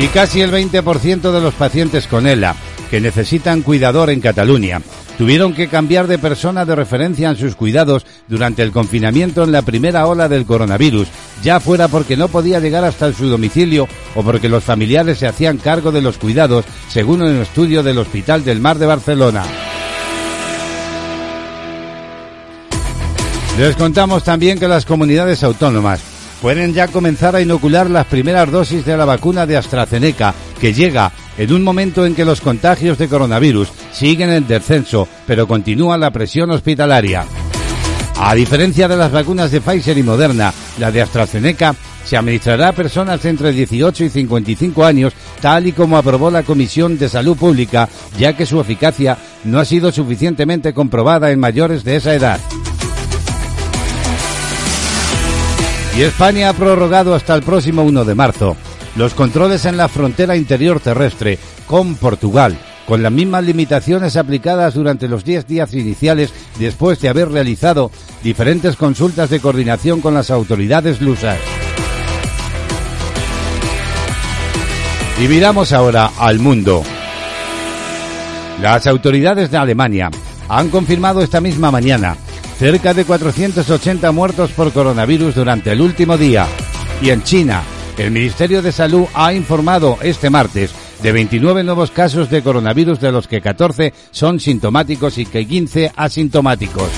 A: Y casi el 20% de los pacientes con ELA, que necesitan cuidador en Cataluña, tuvieron que cambiar de persona de referencia en sus cuidados durante el confinamiento en la primera ola del coronavirus, ya fuera porque no podía llegar hasta su domicilio o porque los familiares se hacían cargo de los cuidados, según un estudio del Hospital del Mar de Barcelona. Les contamos también que las comunidades autónomas pueden ya comenzar a inocular las primeras dosis de la vacuna de AstraZeneca, que llega en un momento en que los contagios de coronavirus siguen en descenso, pero continúa la presión hospitalaria. A diferencia de las vacunas de Pfizer y Moderna, la de AstraZeneca se administrará a personas entre 18 y 55 años, tal y como aprobó la Comisión de Salud Pública, ya que su eficacia no ha sido suficientemente comprobada en mayores de esa edad. Y España ha prorrogado hasta el próximo 1 de marzo los controles en la frontera interior terrestre con Portugal, con las mismas limitaciones aplicadas durante los 10 días iniciales después de haber realizado diferentes consultas de coordinación con las autoridades lusas. Y miramos ahora al mundo. Las autoridades de Alemania han confirmado esta misma mañana cerca de 480 muertos por coronavirus durante el último día. Y en China, el Ministerio de Salud ha informado este martes de 29 nuevos casos de coronavirus, de los que 14 son sintomáticos y que 15 asintomáticos.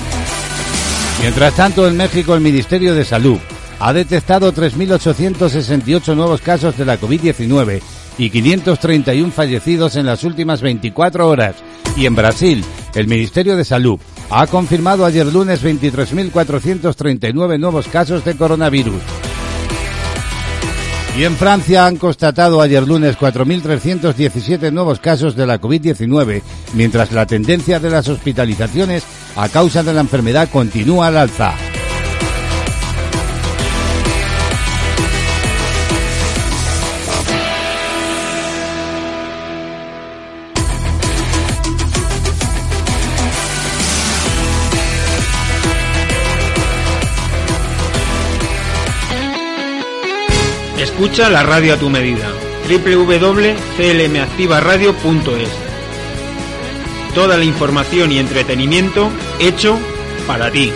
A: Mientras tanto, en México, el Ministerio de Salud ha detectado 3.868 nuevos casos de la COVID-19 y 531 fallecidos en las últimas 24 horas. Y en Brasil, el Ministerio de Salud ha confirmado ayer lunes 23.439 nuevos casos de coronavirus. Y en Francia han constatado ayer lunes 4.317 nuevos casos de la COVID-19, mientras la tendencia de las hospitalizaciones a causa de la enfermedad continúa al alza.
I: Escucha la radio a tu medida. www.clmactivaradio.es Toda la información y entretenimiento hecho para ti.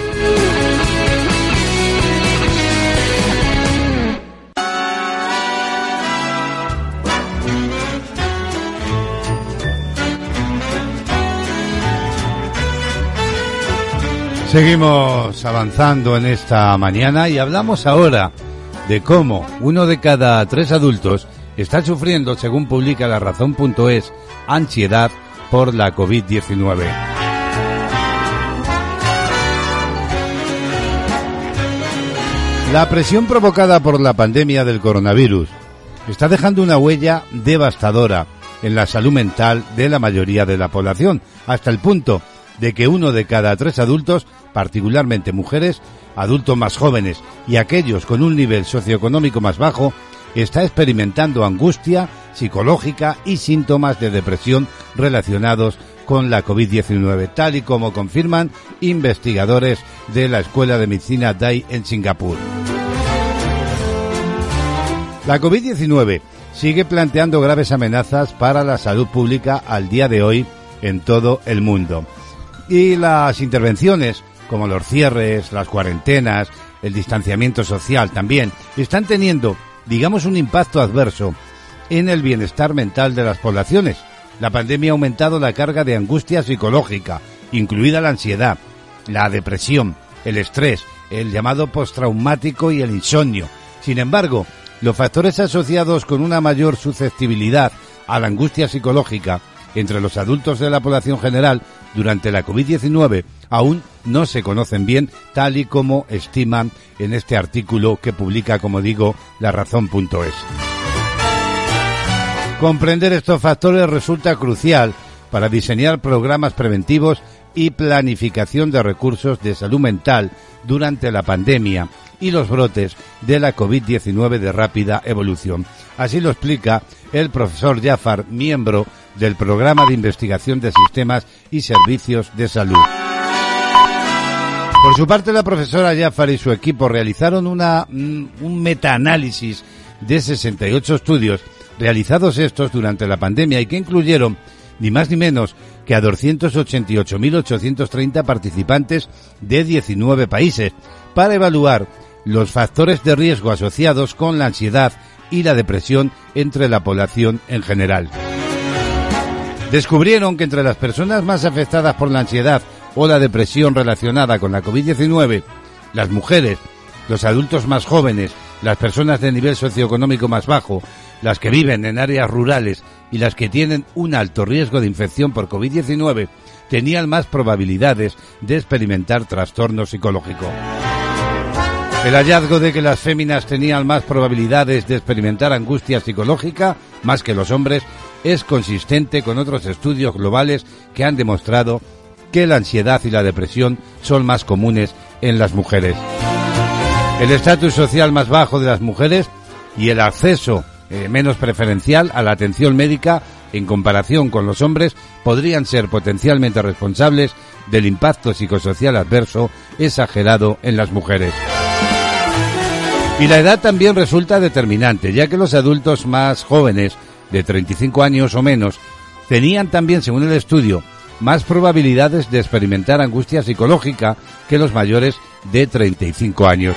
A: Seguimos avanzando en esta mañana y hablamos ahora de cómo uno de cada tres adultos está sufriendo, según publica la razón.es, ansiedad por la COVID-19. La presión provocada por la pandemia del coronavirus está dejando una huella devastadora en la salud mental de la mayoría de la población, hasta el punto de que uno de cada tres adultos, particularmente mujeres, adultos más jóvenes y aquellos con un nivel socioeconómico más bajo, está experimentando angustia psicológica y síntomas de depresión relacionados con la COVID-19, tal y como confirman investigadores de la Escuela de Medicina DAI en Singapur. La COVID-19 sigue planteando graves amenazas para la salud pública al día de hoy en todo el mundo. Y las intervenciones, como los cierres, las cuarentenas, el distanciamiento social también, están teniendo, digamos, un impacto adverso en el bienestar mental de las poblaciones. La pandemia ha aumentado la carga de angustia psicológica, incluida la ansiedad, la depresión, el estrés, el llamado postraumático y el insomnio. Sin embargo, los factores asociados con una mayor susceptibilidad a la angustia psicológica entre los adultos de la población general durante la COVID-19 aún no se conocen bien, tal y como estiman en este artículo que publica, como digo, la razón.es. Comprender estos factores resulta crucial para diseñar programas preventivos y planificación de recursos de salud mental durante la pandemia y los brotes de la COVID-19 de rápida evolución. Así lo explica el profesor Jafar, miembro del Programa de Investigación de Sistemas y Servicios de Salud. Por su parte, la profesora Jafar y su equipo realizaron una, un metaanálisis de 68 estudios realizados estos durante la pandemia y que incluyeron ni más ni menos que a 288.830 participantes de 19 países para evaluar los factores de riesgo asociados con la ansiedad y la depresión entre la población en general. Descubrieron que entre las personas más afectadas por la ansiedad o la depresión relacionada con la COVID-19, las mujeres, los adultos más jóvenes, las personas de nivel socioeconómico más bajo, las que viven en áreas rurales y las que tienen un alto riesgo de infección por COVID-19, tenían más probabilidades de experimentar trastorno psicológico. El hallazgo de que las féminas tenían más probabilidades de experimentar angustia psicológica más que los hombres es consistente con otros estudios globales que han demostrado que la ansiedad y la depresión son más comunes en las mujeres. El estatus social más bajo de las mujeres y el acceso eh, menos preferencial a la atención médica en comparación con los hombres podrían ser potencialmente responsables del impacto psicosocial adverso exagerado en las mujeres. Y la edad también resulta determinante, ya que los adultos más jóvenes, de 35 años o menos, tenían también, según el estudio, más probabilidades de experimentar angustia psicológica que los mayores de 35 años.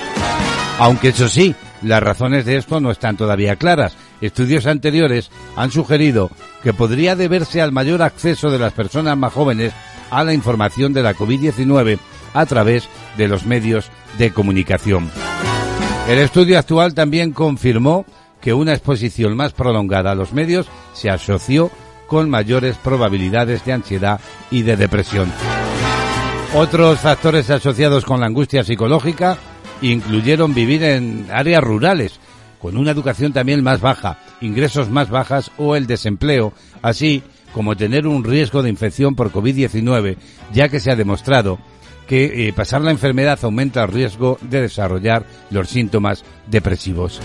A: Aunque eso sí, las razones de esto no están todavía claras. Estudios anteriores han sugerido que podría deberse al mayor acceso de las personas más jóvenes a la información de la COVID-19 a través de los medios de comunicación. El estudio actual también confirmó que una exposición más prolongada a los medios se asoció con mayores probabilidades de ansiedad y de depresión. Otros factores asociados con la angustia psicológica incluyeron vivir en áreas rurales, con una educación también más baja, ingresos más bajas o el desempleo, así como tener un riesgo de infección por COVID-19, ya que se ha demostrado que eh, pasar la enfermedad aumenta el riesgo de desarrollar los síntomas depresivos.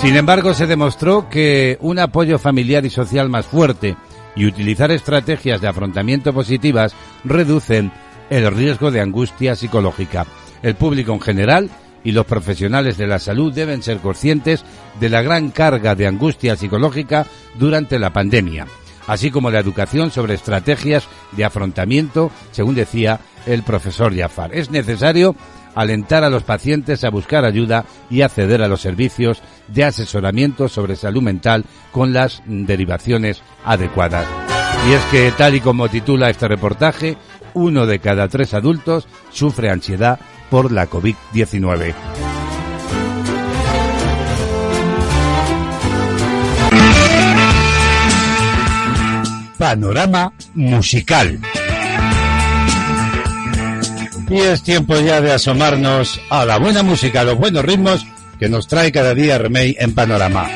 A: Sin embargo, se demostró que un apoyo familiar y social más fuerte y utilizar estrategias de afrontamiento positivas reducen el riesgo de angustia psicológica. El público en general
P: y los profesionales de la salud deben ser conscientes de la gran carga de angustia psicológica durante la pandemia, así como la educación sobre estrategias de afrontamiento, según decía el profesor Jafar. Es necesario alentar a los pacientes a buscar ayuda y acceder a los servicios de asesoramiento sobre salud mental con las derivaciones adecuadas. Y es que, tal y como titula este reportaje, uno de cada tres adultos sufre ansiedad por la COVID-19. Panorama musical. Y es tiempo ya de asomarnos a la buena música, a los buenos ritmos que nos trae cada día Remey en Panorama.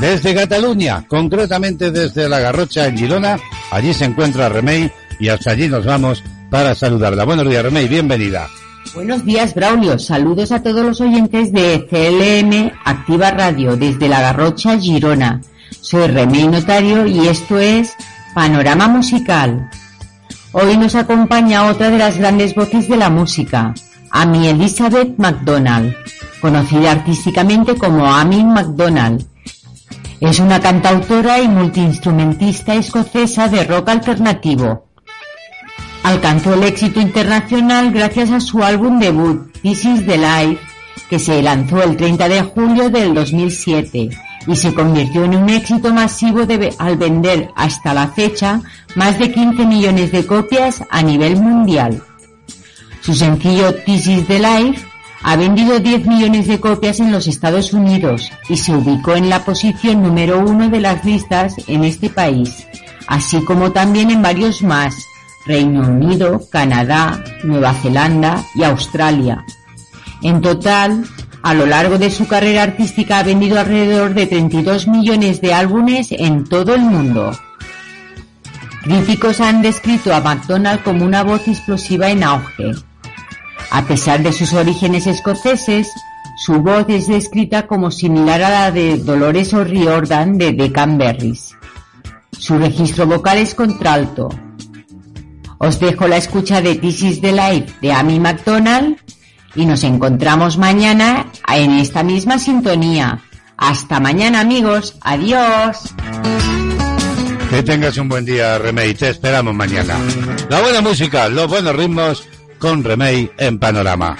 P: Desde Cataluña, concretamente desde La Garrocha en Girona, allí se encuentra Remey y hasta allí nos vamos para saludarla. Buenos días, Remey, bienvenida.
D: Buenos días, Braulio. Saludos a todos los oyentes de CLM Activa Radio desde La Garrocha, Girona. Soy Remey Notario y esto es Panorama Musical. Hoy nos acompaña otra de las grandes voces de la música, Amy Elizabeth MacDonald, conocida artísticamente como Amy MacDonald. Es una cantautora y multiinstrumentista escocesa de rock alternativo. Alcanzó el éxito internacional gracias a su álbum debut, This is the Life, que se lanzó el 30 de julio del 2007 y se convirtió en un éxito masivo al vender hasta la fecha más de 15 millones de copias a nivel mundial. Su sencillo This is the Life ha vendido 10 millones de copias en los Estados Unidos y se ubicó en la posición número uno de las listas en este país, así como también en varios más, Reino Unido, Canadá, Nueva Zelanda y Australia. En total, a lo largo de su carrera artística ha vendido alrededor de 32 millones de álbumes en todo el mundo. Críticos han descrito a McDonald como una voz explosiva en auge. A pesar de sus orígenes escoceses, su voz es descrita como similar a la de Dolores O'Riordan de The Canberries. Su registro vocal es contralto. Os dejo la escucha de This is the Life de Amy McDonald y nos encontramos mañana en esta misma sintonía. Hasta mañana amigos, adiós.
P: Que tengas un buen día, Remey. Te esperamos mañana. La buena música, los buenos ritmos con Remey en Panorama.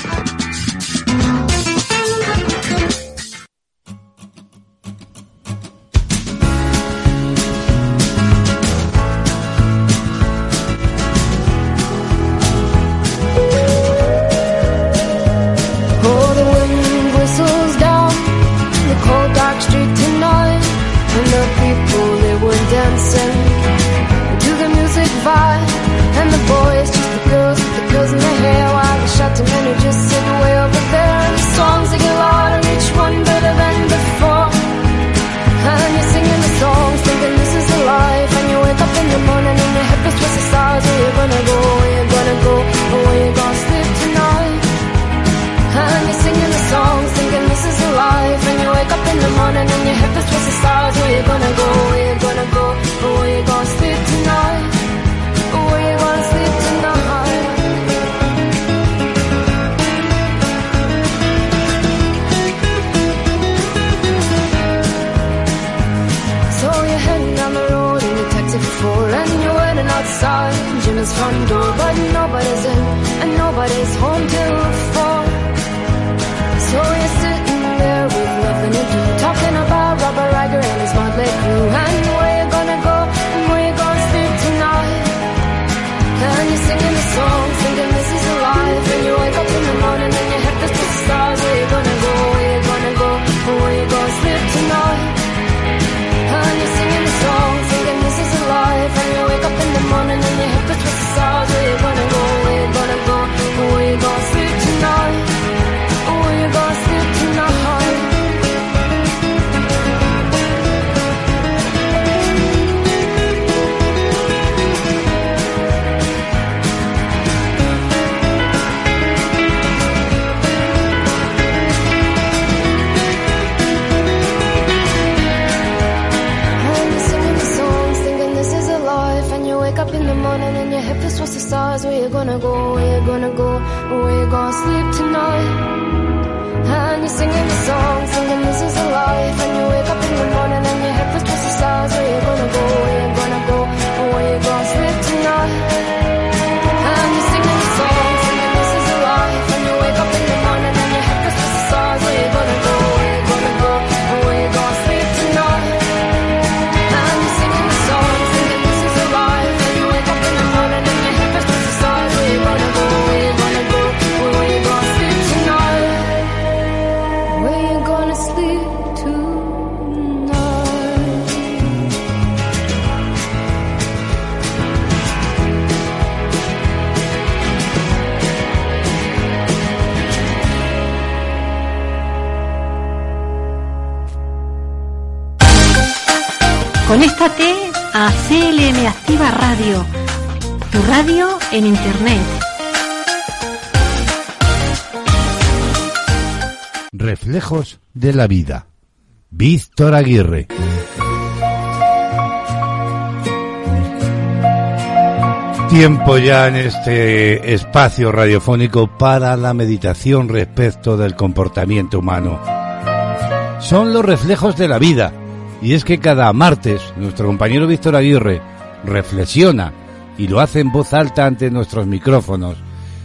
Q: Activa Radio, tu radio en Internet.
A: Reflejos de la vida. Víctor Aguirre. Tiempo ya en este espacio radiofónico para la meditación respecto del comportamiento humano. Son los reflejos de la vida. Y es que cada martes nuestro compañero Víctor Aguirre reflexiona y lo hace en voz alta ante nuestros micrófonos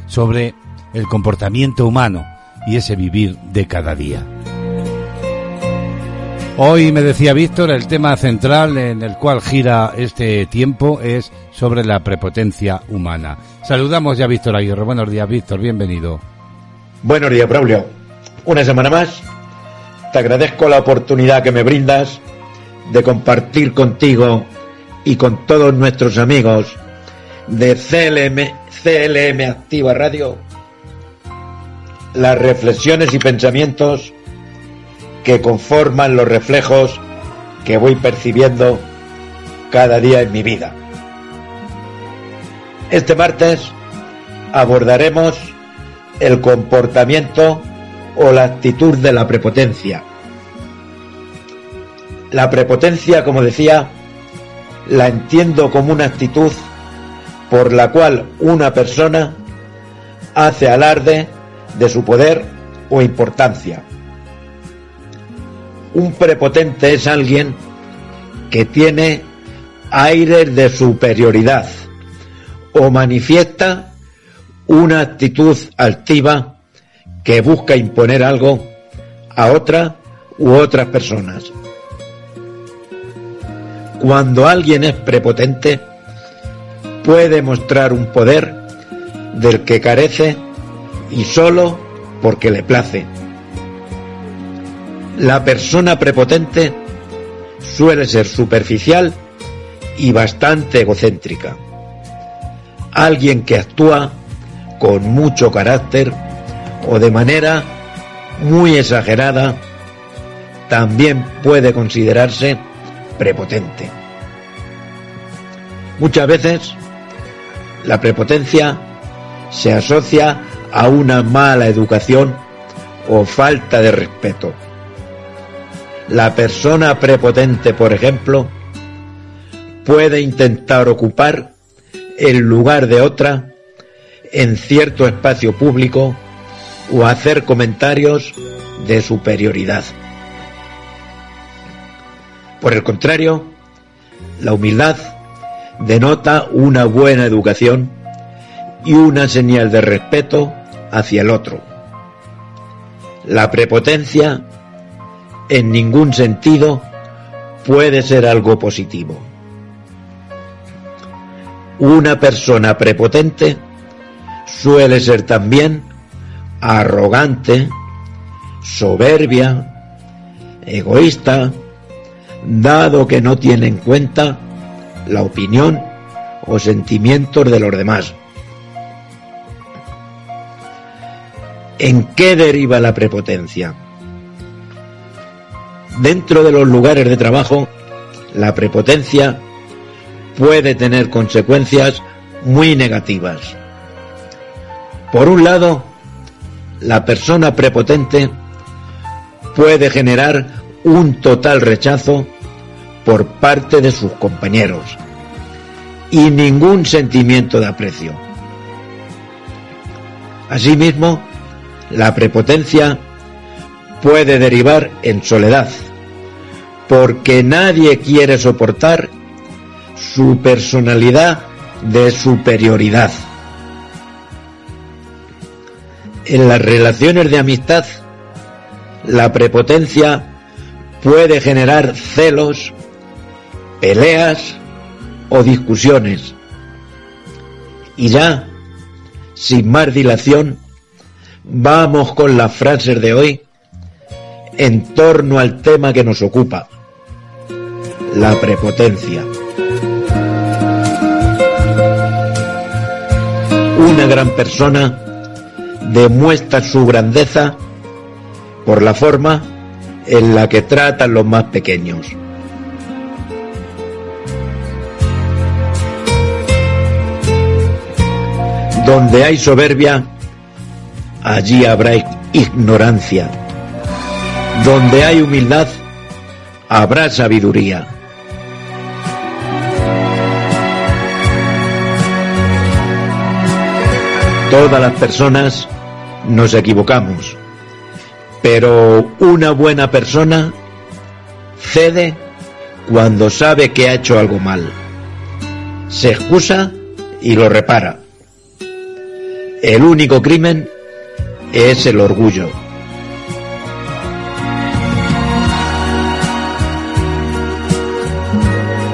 A: sobre el comportamiento humano y ese vivir de cada día. Hoy me decía Víctor, el tema central en el cual gira este tiempo es sobre la prepotencia humana. Saludamos ya a Víctor Aguirre. Buenos días, Víctor, bienvenido.
R: Buenos días, Braulio. Una semana más. Te agradezco la oportunidad que me brindas de compartir contigo y con todos nuestros amigos de CLM, CLM Activa Radio las reflexiones y pensamientos que conforman los reflejos que voy percibiendo cada día en mi vida. Este martes abordaremos el comportamiento o la actitud de la prepotencia. La prepotencia, como decía, la entiendo como una actitud por la cual una persona hace alarde de su poder o importancia. Un prepotente es alguien que tiene aires de superioridad o manifiesta una actitud altiva que busca imponer algo a otra u otras personas. Cuando alguien es prepotente, puede mostrar un poder del que carece y solo porque le place. La persona prepotente suele ser superficial y bastante egocéntrica. Alguien que actúa con mucho carácter o de manera muy exagerada también puede considerarse prepotente. Muchas veces la prepotencia se asocia a una mala educación o falta de respeto. La persona prepotente, por ejemplo, puede intentar ocupar el lugar de otra en cierto espacio público o hacer comentarios de superioridad. Por el contrario, la humildad denota una buena educación y una señal de respeto hacia el otro. La prepotencia en ningún sentido puede ser algo positivo. Una persona prepotente suele ser también arrogante, soberbia, egoísta, dado que no tiene en cuenta la opinión o sentimientos de los demás. ¿En qué deriva la prepotencia? Dentro de los lugares de trabajo, la prepotencia puede tener consecuencias muy negativas. Por un lado, la persona prepotente puede generar un total rechazo por parte de sus compañeros y ningún sentimiento de aprecio. Asimismo, la prepotencia puede derivar en soledad, porque nadie quiere soportar su personalidad de superioridad. En las relaciones de amistad, la prepotencia puede generar celos, peleas o discusiones. Y ya, sin más dilación, vamos con las frases de hoy en torno al tema que nos ocupa, la prepotencia. Una gran persona demuestra su grandeza por la forma en la que tratan los más pequeños. Donde hay soberbia, allí habrá ignorancia. Donde hay humildad, habrá sabiduría. Todas las personas nos equivocamos pero una buena persona cede cuando sabe que ha hecho algo mal. Se excusa y lo repara. El único crimen es el orgullo.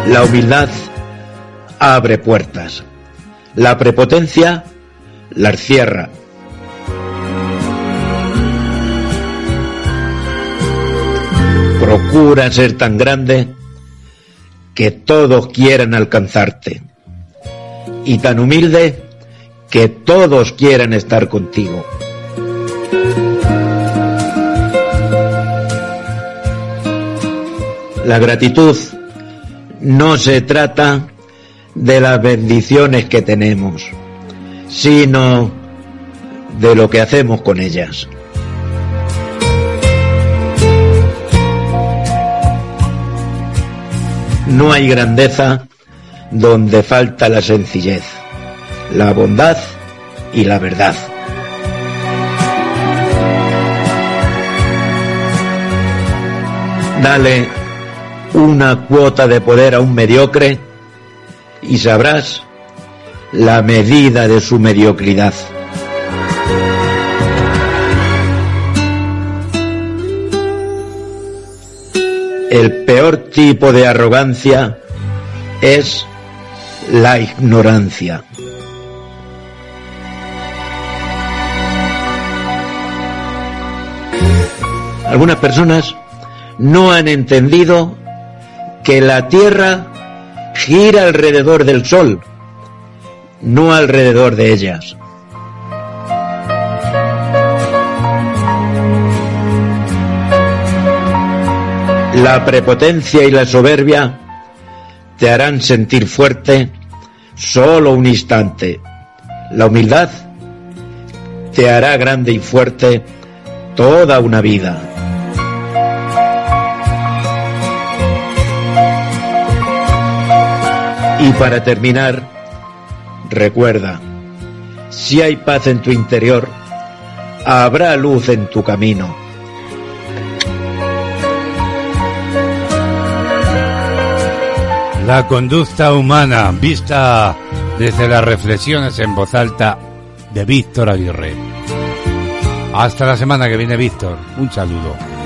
R: La humildad abre puertas. La prepotencia las cierra. Procura ser tan grande que todos quieran alcanzarte. Y tan humilde que todos quieran estar contigo. La gratitud no se trata de las bendiciones que tenemos, sino de lo que hacemos con ellas. No hay grandeza donde falta la sencillez, la bondad y la verdad. Dale una cuota de poder a un mediocre y sabrás la medida de su mediocridad. El peor tipo de arrogancia es la ignorancia. Algunas personas no han entendido que la Tierra gira alrededor del Sol, no alrededor de ellas. La prepotencia y la soberbia te harán sentir fuerte solo un instante. La humildad te hará grande y fuerte toda una vida. Y para terminar, recuerda, si hay paz en tu interior, habrá luz en tu camino.
S: La conducta humana vista desde las reflexiones en voz alta de Víctor Aguirre. Hasta la semana que viene, Víctor. Un saludo.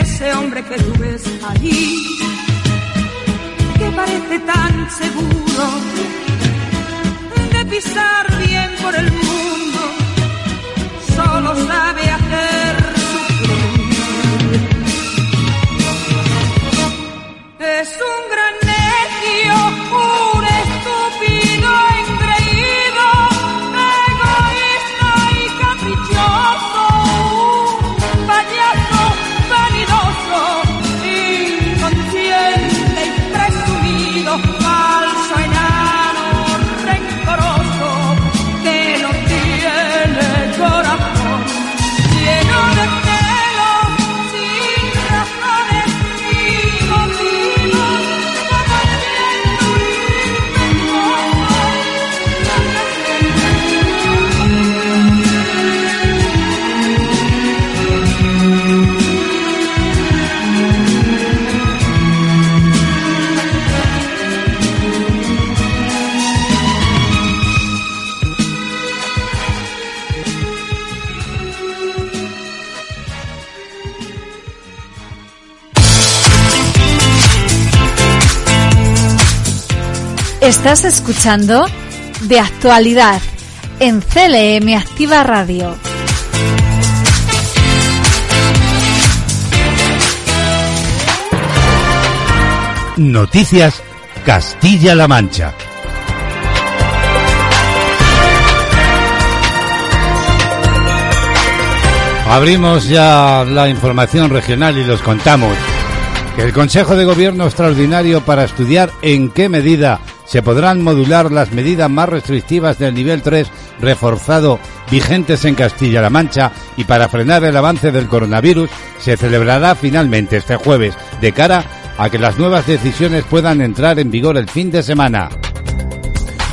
T: Ese hombre que tú ves
S: ahí, que parece tan seguro de pisar bien por el mundo, solo sabe hacer
N: Estás escuchando de actualidad en CLM Activa Radio.
A: Noticias Castilla-La Mancha. Abrimos ya la información regional y los contamos el Consejo de Gobierno Extraordinario para estudiar en qué medida se podrán modular las medidas más restrictivas del nivel 3 reforzado vigentes en Castilla-La Mancha y para frenar el avance del coronavirus se celebrará finalmente este jueves de cara a que las nuevas decisiones puedan entrar en vigor el fin de semana.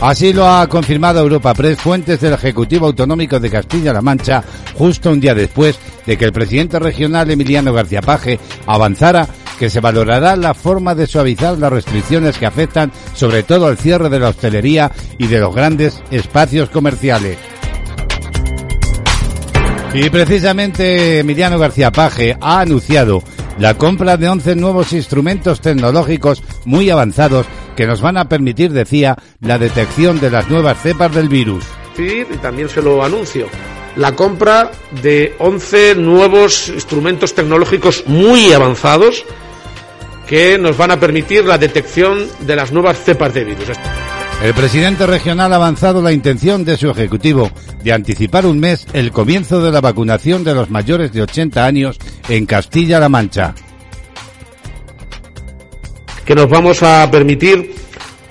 A: Así lo ha confirmado Europa Press, fuentes del Ejecutivo Autonómico de Castilla-La Mancha, justo un día después de que el presidente regional Emiliano García Paje avanzara que se valorará la forma de suavizar las restricciones que afectan sobre todo al cierre de la hostelería y de los grandes espacios comerciales. Y precisamente Emiliano García Paje ha anunciado la compra de 11 nuevos instrumentos tecnológicos muy avanzados que nos van a permitir, decía, la detección de las nuevas cepas del virus.
B: Sí, y también se lo anuncio. La compra de 11 nuevos instrumentos tecnológicos muy avanzados que nos van a permitir la detección de las nuevas cepas de virus.
A: El presidente regional ha avanzado la intención de su ejecutivo de anticipar un mes el comienzo de la vacunación de los mayores de 80 años en Castilla-La Mancha.
B: Que nos vamos a permitir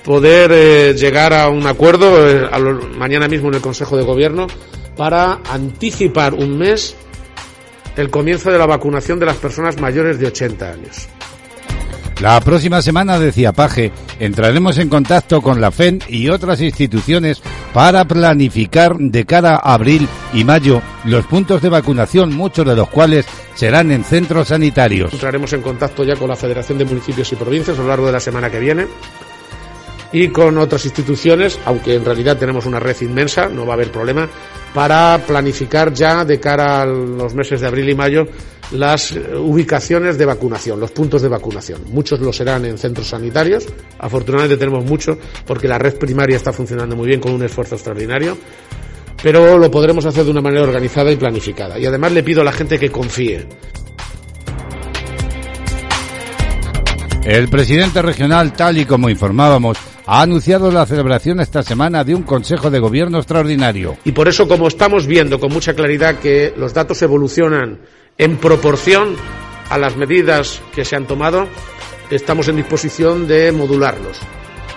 B: poder eh, llegar a un acuerdo eh, a lo- mañana mismo en el Consejo de Gobierno para anticipar un mes el comienzo de la vacunación de las personas mayores de 80 años.
A: La próxima semana, decía Paje, entraremos en contacto con la FEN y otras instituciones para planificar de cara a abril y mayo los puntos de vacunación, muchos de los cuales serán en centros sanitarios.
B: Entraremos en contacto ya con la Federación de Municipios y Provincias a lo largo de la semana que viene y con otras instituciones, aunque en realidad tenemos una red inmensa, no va a haber problema, para planificar ya de cara a los meses de abril y mayo las ubicaciones de vacunación, los puntos de vacunación. Muchos lo serán en centros sanitarios, afortunadamente tenemos mucho porque la red primaria está funcionando muy bien con un esfuerzo extraordinario, pero lo podremos hacer de una manera organizada y planificada. Y además le pido a la gente que confíe.
A: El presidente regional, tal y como informábamos, ha anunciado la celebración esta semana de un Consejo de Gobierno extraordinario.
B: Y por eso, como estamos viendo con mucha claridad que los datos evolucionan en proporción a las medidas que se han tomado, estamos en disposición de modularlos.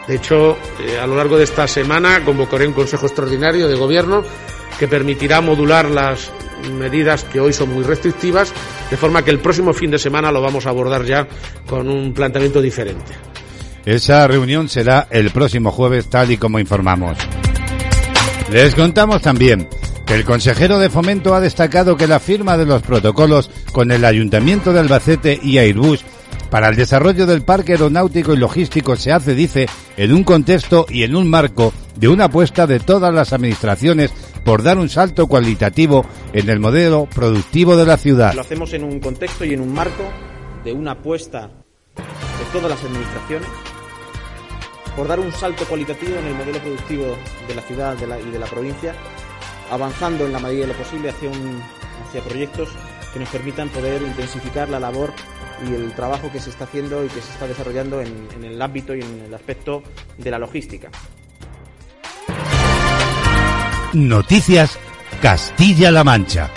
B: De hecho, eh, a lo largo de esta semana convocaré un Consejo Extraordinario de Gobierno que permitirá modular las medidas que hoy son muy restrictivas, de forma que el próximo fin de semana lo vamos a abordar ya con un planteamiento diferente.
A: Esa reunión será el próximo jueves, tal y como informamos. Les contamos también
U: el consejero de Fomento ha destacado que la firma de los protocolos con el Ayuntamiento de Albacete y Airbus para el desarrollo del parque aeronáutico y logístico se hace, dice, en un contexto y en un marco de una apuesta de todas las administraciones por dar un salto cualitativo en el modelo productivo de la ciudad.
V: Lo hacemos en un contexto y en un marco de una apuesta de todas las administraciones por dar un salto cualitativo en el modelo productivo de la ciudad y de la provincia, avanzando en la medida de lo posible hacia, hacia proyectos que nos permitan poder intensificar la labor y el trabajo que se está haciendo y que se está desarrollando en, en el ámbito y en el aspecto de la logística.
U: Noticias Castilla-La Mancha.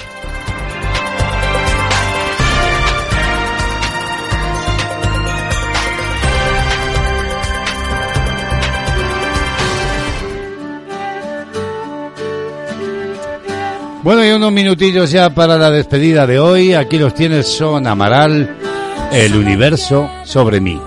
U: Bueno, y unos minutillos ya para la despedida de hoy. Aquí los tienes, son Amaral, El Universo sobre mí.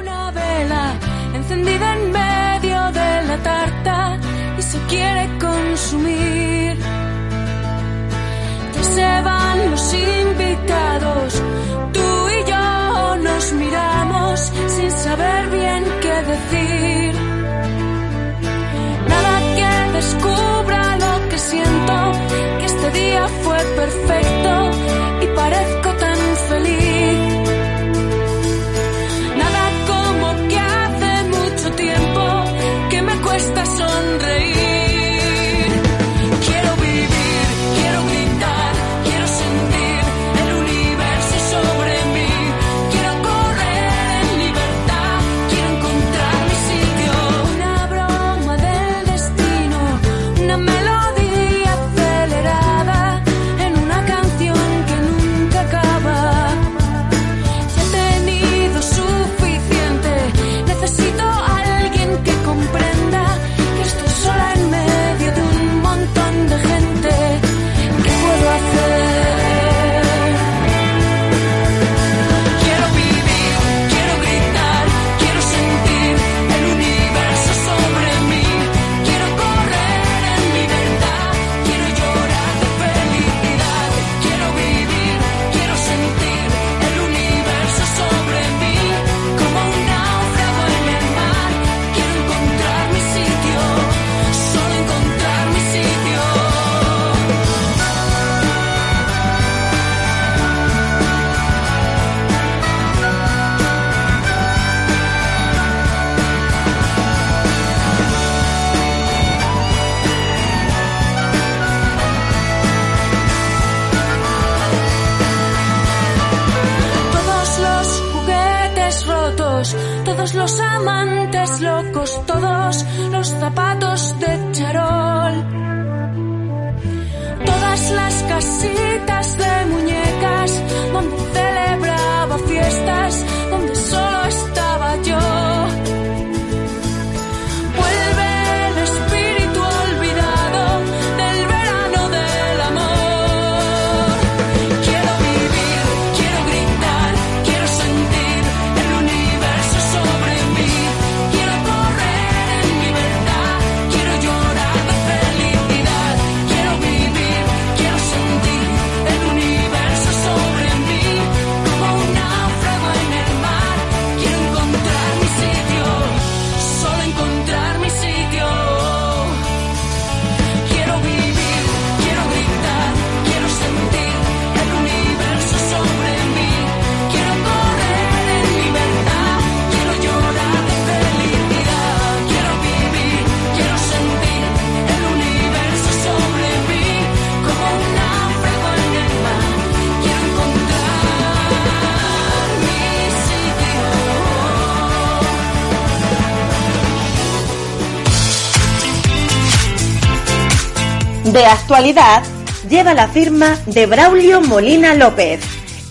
W: De
X: actualidad lleva la firma de Braulio Molina López.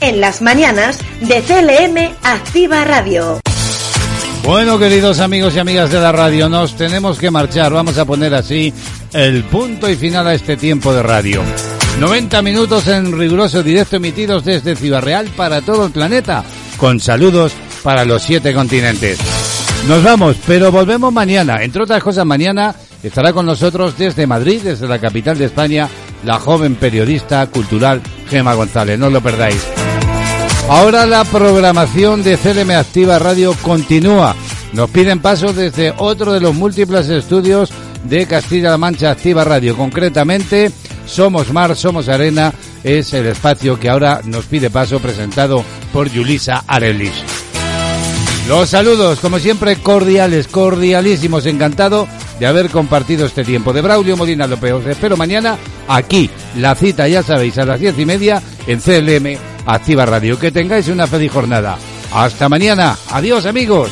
X: En las mañanas de CLM Activa Radio.
U: Bueno, queridos amigos y amigas de la radio, nos tenemos que marchar. Vamos a poner así el punto y final a este tiempo de radio. 90 minutos en riguroso directo emitidos desde Ciudad Real para todo el planeta, con saludos para los siete continentes. Nos vamos, pero volvemos mañana. Entre otras cosas, mañana estará con nosotros desde Madrid, desde la capital de España,
A: la joven periodista cultural Gema González. No lo perdáis. Ahora la programación de CLM Activa Radio continúa. Nos piden paso desde otro de los múltiples estudios de Castilla-La Mancha Activa Radio. Concretamente, Somos Mar, Somos Arena es el espacio que ahora nos pide paso presentado por Yulisa Arelis. Los saludos, como siempre, cordiales, cordialísimos. Encantado de haber compartido este tiempo. De Braulio Molina López. Os espero mañana aquí. La cita, ya sabéis, a las diez y media en CLM Activa Radio. Que tengáis una feliz jornada. Hasta mañana. Adiós, amigos.